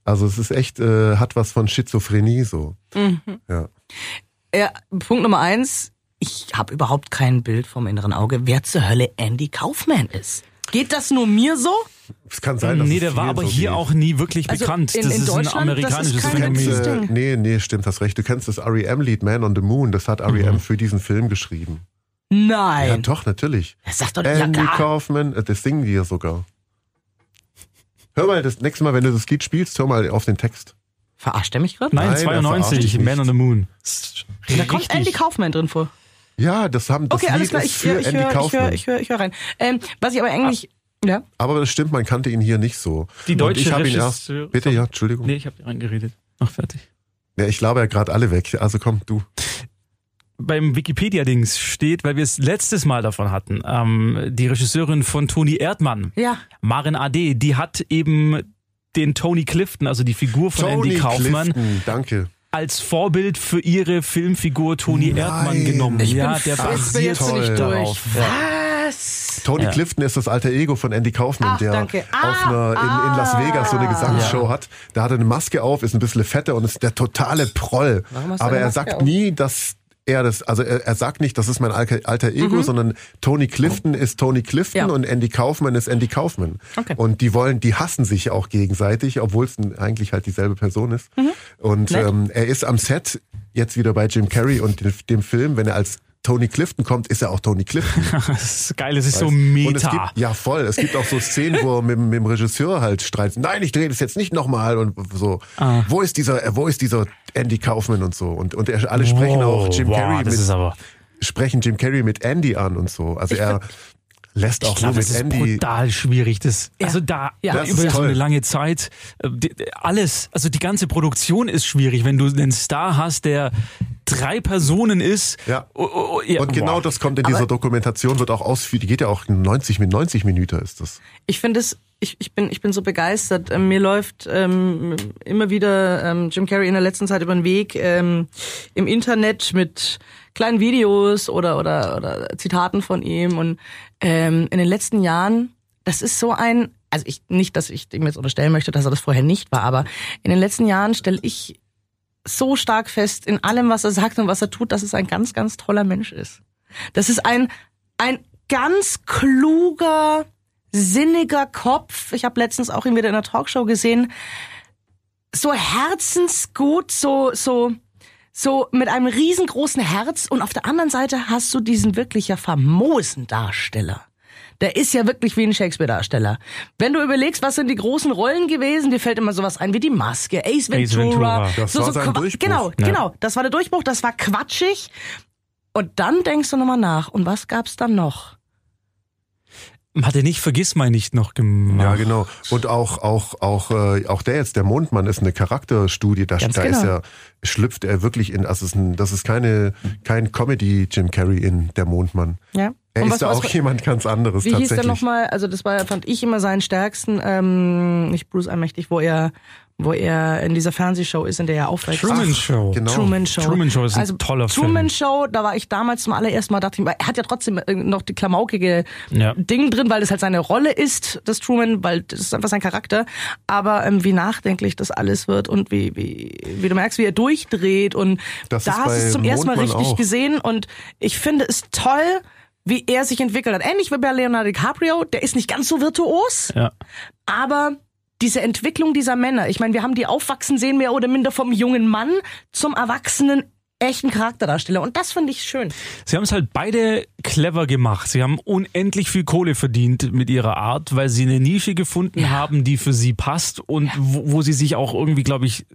also es ist echt, äh, hat was von Schizophrenie so.
Mhm.
Ja.
Ja, Punkt Nummer eins. Ich habe überhaupt kein Bild vom inneren Auge, wer zur Hölle Andy Kaufman ist. Geht das nur mir so?
Es kann sein, dass
nee,
es
der war aber
so
hier
geht.
auch nie wirklich
Also
bekannt.
in-
das
in
ist ein
Deutschland, das ist
amerikanisches Phänomen.
Äh, nee, nee, stimmt, hast recht. Du kennst das R.E.M.-Lied Man on the Moon. Das hat R.E.M. für diesen Film geschrieben. Ja,
Nein.
doch, natürlich.
Er sagt doch, ja
Andy
klar.
Kaufman, äh, das singen die ja sogar. Hör mal, das nächste Mal, wenn du das Lied spielst, hör mal auf den Text.
Verarscht er mich gerade?
Nein,
Nein, er verarscht
92,
dich
Man on
nicht.
the Moon.
Da kommt. Andy Kaufman drin vor.
Ja, das haben das
Okay,
Lied
alles klar.
ist
Ich
für
höre ich
Andy
hör, ich
Kaufman.
hör, ich hör, ich rein. Ähm, was ich aber eigentlich... Ja?
Aber das stimmt, man kannte ihn hier nicht so.
Die
Und
deutsche
ich habe ihn erst. Bitte, ja, Entschuldigung.
Nee, ich habe reingeredet. Ach, fertig.
Ja, ich laber ja gerade alle weg. Also komm, du.
beim Wikipedia-Dings steht, weil wir es letztes Mal davon hatten, ähm, die Regisseurin von Toni Erdmann,
Ja.
Maren AD, die hat eben den Tony Clifton, also die Figur von
Tony
Andy Kaufmann,
Clifton, danke.
Als Vorbild für ihre Filmfigur Toni
Nein.
Erdmann genommen.
Ich
ja,
bin
der basiert
toll.
durch.
darauf. Ja.
Was?
Tony
Ja.
Clifton ist das alter Ego von Andy Kaufman,
Ach,
der.
Ah,
auf einer, in, in Las Vegas so eine Gesangsshow hat. Da hat er eine Maske auf, ist ein bisschen fetter und ist der totale Proll.
Warum hast du
Aber er
Maske
sagt
auf?
nie, dass er das, also er, er sagt nicht, das ist mein alter, Ego, sondern Tony Clifton ist Tony Clifton
Mhm. Ja.
und Andy Kaufman ist Andy Kaufman.
Okay.
Und die wollen, die hassen sich auch gegenseitig, obwohl es eigentlich halt dieselbe Person ist. Und
Mhm. Nett.
ähm, er ist am Set jetzt wieder bei Jim Carrey und dem Film, wenn er als Tony Clifton kommt, ist er auch Tony Clifton.
Das ist geil, es ist so
Und es
meta.
gibt, ja, voll. Es gibt auch so Szenen, wo er mit, mit dem Regisseur halt streitet. Nein, ich drehe das jetzt nicht nochmal und so.
Ah.
Wo ist dieser, wo ist dieser Andy Kaufman und so? Und, und er, alle sprechen auch Jim
wow,
Carrey
das ist
mit,
aber,
sprechen Jim Carrey mit Andy an und so. Also er lässt auch
ich glaube,
nur
das
mit
ist
Andy.
brutal schwierig. Das,
Ja.
Also da
Ja.
Das
über
ist
so eine lange Zeit, äh, alles, also die ganze Produktion ist schwierig, wenn du einen Star hast, der drei Personen ist.
Ja.
Oh, oh, oh, ja,
Und genau
boah.
das kommt in dieser Dokumentation, wird auch ausführlich, die geht ja auch 90 mit 90 Minuten ist das.
Ich finde es, ich, ich, bin, ich bin so begeistert. Ähm, mir läuft ähm, immer wieder ähm, Jim Carrey in der letzten Zeit über den Weg ähm, im Internet mit kleinen Videos oder, oder, oder Zitaten von ihm. Und ähm, in den letzten Jahren, das ist so ein, also ich nicht, dass ich ihm jetzt unterstellen möchte, dass er das vorher nicht war, aber in den letzten Jahren stelle ich so stark fest in allem, was er sagt und was er tut, dass es ein ganz, ganz toller Mensch ist. Das ist ein, ein ganz kluger, sinniger Kopf. Ich habe letztens auch ihn wieder in einer Talkshow gesehen. So herzensgut, so, so, so mit einem riesengroßen Herz und auf der anderen Seite hast du diesen wirklich ja famosen Darsteller. Der ist ja wirklich wie ein Shakespeare-Darsteller. Wenn du überlegst, was sind die großen Rollen gewesen, dir fällt immer sowas ein wie die Maske, Ace Ventura.
Ace Ventura.
Das war sein
Qua-
Durchbruch.
Genau,
Ja.
genau. Das war der Durchbruch, das war quatschig. Und dann denkst du nochmal nach. Und was gab's dann noch?
Hat er nicht Vergiss mal nicht noch gemacht?
Ja, genau. Und auch, auch, auch, äh, auch der jetzt, der Mondmann, ist eine Charakterstudie. Da,
Ganz
da
genau.
ist er, schlüpft er wirklich in, also ist ein, das ist keine, kein Comedy Jim Carrey in der Mondmann.
Ja.
Er
Und
ist
was-
da
was-
auch jemand ganz anderes
Wie hieß
tatsächlich.
der nochmal? Also das war, fand ich immer seinen stärksten, ähm, nicht Bruce Allmächtig, wo er, wo er in dieser Fernsehshow ist, in der er aufwächst.
Truman Show.
Genau.
Truman Show.
Truman Show ist ein
also,
toller Film.
Truman Show, da war ich damals zum allerersten Mal, dachte ich, mir, er hat ja trotzdem noch die klamaukige
Ja.
Ding drin, weil das halt seine Rolle ist, das Truman, weil das ist einfach sein Charakter. Aber ähm, wie nachdenklich das alles wird und wie, wie, wie du merkst, wie er durchdreht und
Das
da hast du es zum ersten Mal richtig
auch.
gesehen und ich finde es toll, wie er sich entwickelt hat. Ähnlich wie bei Leonardo DiCaprio, der ist nicht ganz so virtuos,
Ja.
aber diese Entwicklung dieser Männer, ich meine, wir haben die aufwachsen sehen, mehr oder minder vom jungen Mann zum erwachsenen echten Charakterdarsteller. Und das finde ich schön.
Sie haben es halt beide clever gemacht. Sie haben unendlich viel Kohle verdient mit ihrer Art, weil sie eine Nische gefunden haben, die für sie passt und wo, wo sie sich auch irgendwie, glaube ich,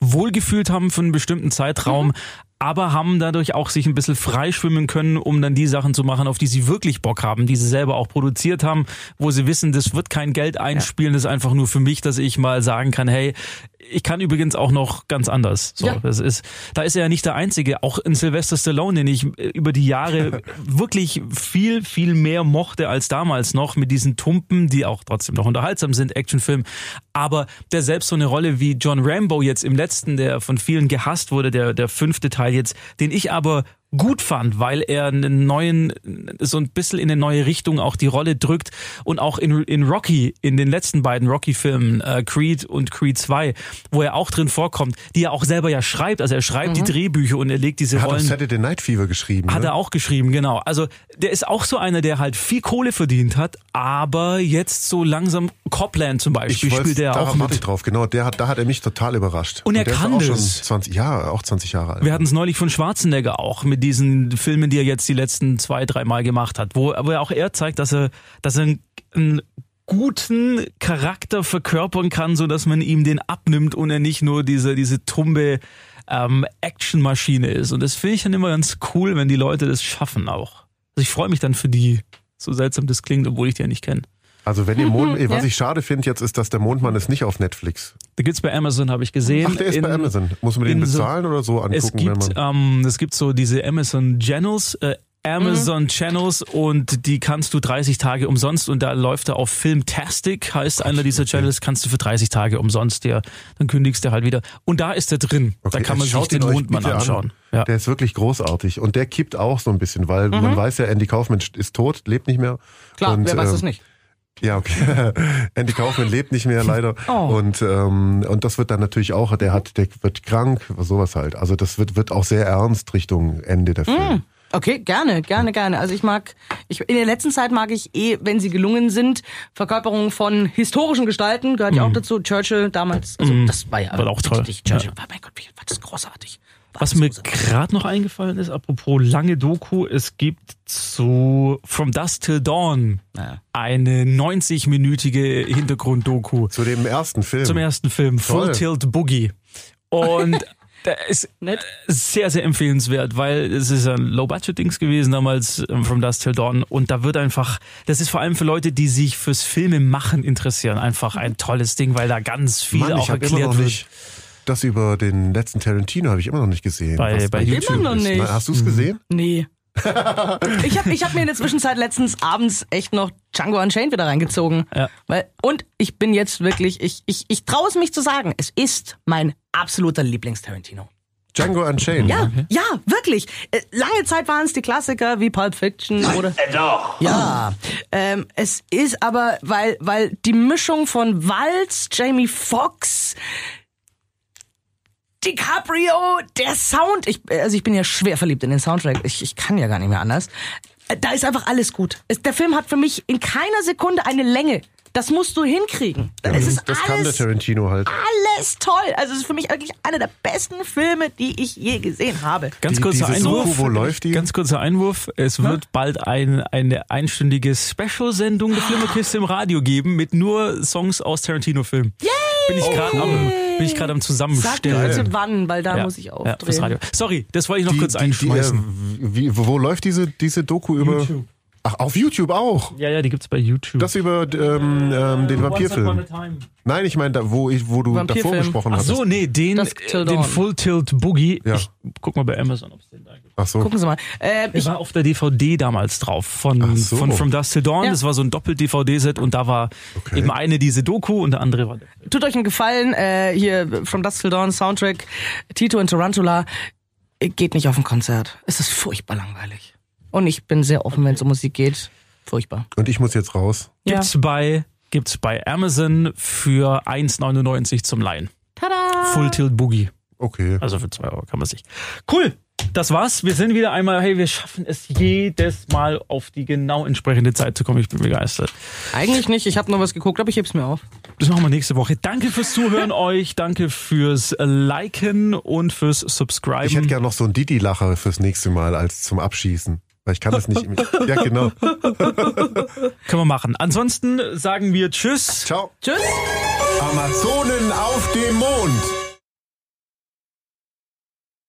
wohlgefühlt haben für einen bestimmten Zeitraum. Aber haben dadurch auch sich ein bisschen freischwimmen können, um dann die Sachen zu machen, auf die sie wirklich Bock haben, die sie selber auch produziert haben, wo sie wissen, das wird kein Geld einspielen, das ist einfach nur für mich, dass ich mal sagen kann, hey, ich kann übrigens auch noch ganz anders. So,
Ja.
das ist, da ist er ja nicht der Einzige. Auch in Sylvester Stallone, den ich äh, über die Jahre wirklich viel, viel mehr mochte als damals noch mit diesen Tumpen, die auch trotzdem noch unterhaltsam sind, Actionfilm. Aber der selbst so eine Rolle wie John Rambo jetzt im letzten, der von vielen gehasst wurde, der, der fünfte Teil jetzt, den ich aber gut fand, weil er einen neuen, so ein bisschen in eine neue Richtung auch die Rolle drückt und auch in, in Rocky, in den letzten beiden Rocky-Filmen, äh, Creed und Creed 2, wo er auch drin vorkommt, die er auch selber ja schreibt, also er schreibt die Drehbücher und er legt diese
Er hat
Rollen.
Saturday Night Fever geschrieben.
Hat
ne?
er auch geschrieben, genau. Also der ist auch so einer, der halt viel Kohle verdient hat, aber jetzt so langsam Copland zum Beispiel
wollt's-
spielt er auch
warte ich
mit.
drauf, genau. Der hat, da hat er mich total überrascht.
Und er
der
kann
ist auch schon
das.
20, ja, auch 20 Jahre alt.
Wir hatten es neulich von Schwarzenegger auch mit diesen Filmen, die er jetzt die letzten zwei, drei Mal gemacht hat, wo aber auch er zeigt, dass er, dass er einen, einen guten Charakter verkörpern kann, so dass man ihm den abnimmt und er nicht nur diese diese tumbe ähm, Actionmaschine ist. Und das finde ich dann immer ganz cool, wenn die Leute das schaffen auch. Also ich freue mich dann für die, so seltsam das klingt, obwohl ich die ja nicht kenne.
Also wenn ihr Mond, was
ja.
ich schade finde jetzt ist, dass der Mondmann ist nicht auf Netflix.
Da gibt's bei Amazon, habe ich gesehen.
Ach, der ist
in-
bei Amazon. Muss man den
in so-
bezahlen oder so angucken,
Es gibt,
wenn man.
ähm, es gibt so diese Amazon Channels, äh, Amazon
Mhm.
Channels und die kannst du 30 Tage umsonst und da läuft er auf Filmtastic, heißt einer dieser Channels, kannst du für 30 Tage umsonst dir, dann kündigst du halt wieder. Und da ist er drin. da
Okay,
kann man sich
schaut
den Mondmann
bitte an.
anschauen. Ja.
Der ist wirklich großartig und der kippt auch so ein bisschen, weil
Mhm.
man weiß ja, Andy Kaufman ist tot, lebt nicht mehr.
Klar,
und,
wer weiß
ähm,
das nicht.
Ja, okay. Andy Kaufman lebt nicht mehr leider.
Oh.
Und, ähm, und das wird dann natürlich auch, der hat, der wird krank, sowas halt. Also das wird, wird auch sehr ernst Richtung Ende der Film.
Okay, gerne, gerne, gerne. Also ich mag, ich, in der letzten Zeit mag ich eh, wenn sie gelungen sind, Verkörperungen von historischen Gestalten, gehört ja auch dazu. Churchill damals, also das war ja.
War auch toll.
Churchill war, mein Gott, wie, war das großartig.
Was mir gerade noch eingefallen ist, apropos lange Doku, es gibt zu From Dusk Till Dawn eine 90-minütige Hintergrunddoku.
Zu dem ersten Film.
zum ersten Film, Full
Toll.
Tilt Boogie. Und der ist
Nett.
sehr, sehr empfehlenswert, weil es ist ein Low-Budget-Dings gewesen damals, ähm, From Dusk Till Dawn. Und da wird einfach, das ist vor allem für Leute, die sich fürs Filme machen interessieren, einfach ein tolles Ding, weil da ganz viel
Mann,
auch
ich habe immer
erklärt
noch
wird.
nicht. Das über den letzten Tarantino habe ich immer noch nicht gesehen.
Bei- bei YouTube.
Immer noch
ist.
nicht.
Na, hast du es gesehen?
Nee. ich habe ich hab mir in der Zwischenzeit letztens abends echt noch Django Unchained wieder reingezogen.
Ja.
Weil, und ich bin jetzt wirklich, ich, ich, ich traue es mich zu sagen, es ist mein absoluter Lieblings-Tarantino.
Django Unchained.
Ja, ja, wirklich. Äh, Lange Zeit waren es die Klassiker wie Pulp Fiction oder. doch. Ja. Ähm, es ist aber, weil, weil die Mischung von Walz, Jamie Foxx, DiCaprio, der Sound, ich, also ich bin ja schwer verliebt in den Soundtrack. Ich, ich kann ja gar nicht mehr anders. Da ist einfach alles gut. Es, der Film hat für mich in keiner Sekunde eine Länge. Das musst du hinkriegen. es ist
das kann der
alles,
Tarantino halt.
alles toll. Also es ist für mich wirklich einer der besten Filme, die ich je gesehen habe.
Ganz
Die-
kurzer
diese
Einwurf.
Doku, wo läuft die?
Ganz kurzer Einwurf. Es wird bald ein, eine einstündige Special-Sendung der Flimmerkiste im Radio geben mit nur Songs aus Tarantino-Filmen. Bin ich gerade am, bin ich gerade am
Sag
Zusammenstellen.
bitte wann, weil da
Ja,
muss ich
ja,
aufdrehen.
fürs Radio. Sorry, das wollte ich noch
Die-
kurz
die- die,
einschmeißen.
äh, wie, wo läuft diese, diese Doku über?
YouTube.
Ach, auf YouTube auch.
ja, ja, die gibt's bei YouTube.
Das über ähm, ähm, den Vampirfilm. Nein, ich meine, da, wo, ich, wo du davor gesprochen
Ach
hast.
so, nee, den, äh, den. Full Tilt Boogie.
Ja.
Ich guck mal bei Amazon, ob's den da gibt.
Ach so.
Gucken Sie mal. Äh, ich,
war auf der DVD damals drauf von,
Ach so.
von From Dust Till Dawn.
Ja.
Das war so ein Doppel-DVD-Set und da war eben eine diese Doku und der andere war der.
tut euch einen Gefallen, äh, hier From Dusk Till Dawn Soundtrack, Tito und Tarantula, äh, geht nicht auf ein Konzert. Es ist furchtbar langweilig. Und ich bin sehr offen, wenn es um Musik geht. Furchtbar.
Und ich muss jetzt raus.
Gibt's bei gibt's bei Amazon für 1,99 zum Leihen.
Tada!
Full Tilt Boogie.
Okay.
Also für 2 Euro kann man sich. Cool. Das war's. Wir sind wieder einmal, hey, wir schaffen es jedes Mal auf die genau entsprechende Zeit zu kommen. Ich bin begeistert.
Eigentlich nicht. Ich habe noch was geguckt, aber ich heb's mir auf.
Das machen wir nächste Woche. Danke fürs Zuhören euch. Danke fürs Liken und fürs Subscriben.
Ich hätte gern noch so einen Didi-Lacher fürs nächste Mal als zum Abschießen. Weil ich kann das nicht. ja, genau.
Können wir machen. Ansonsten sagen wir Tschüss.
Ciao.
Tschüss!
Amazonen auf dem Mond.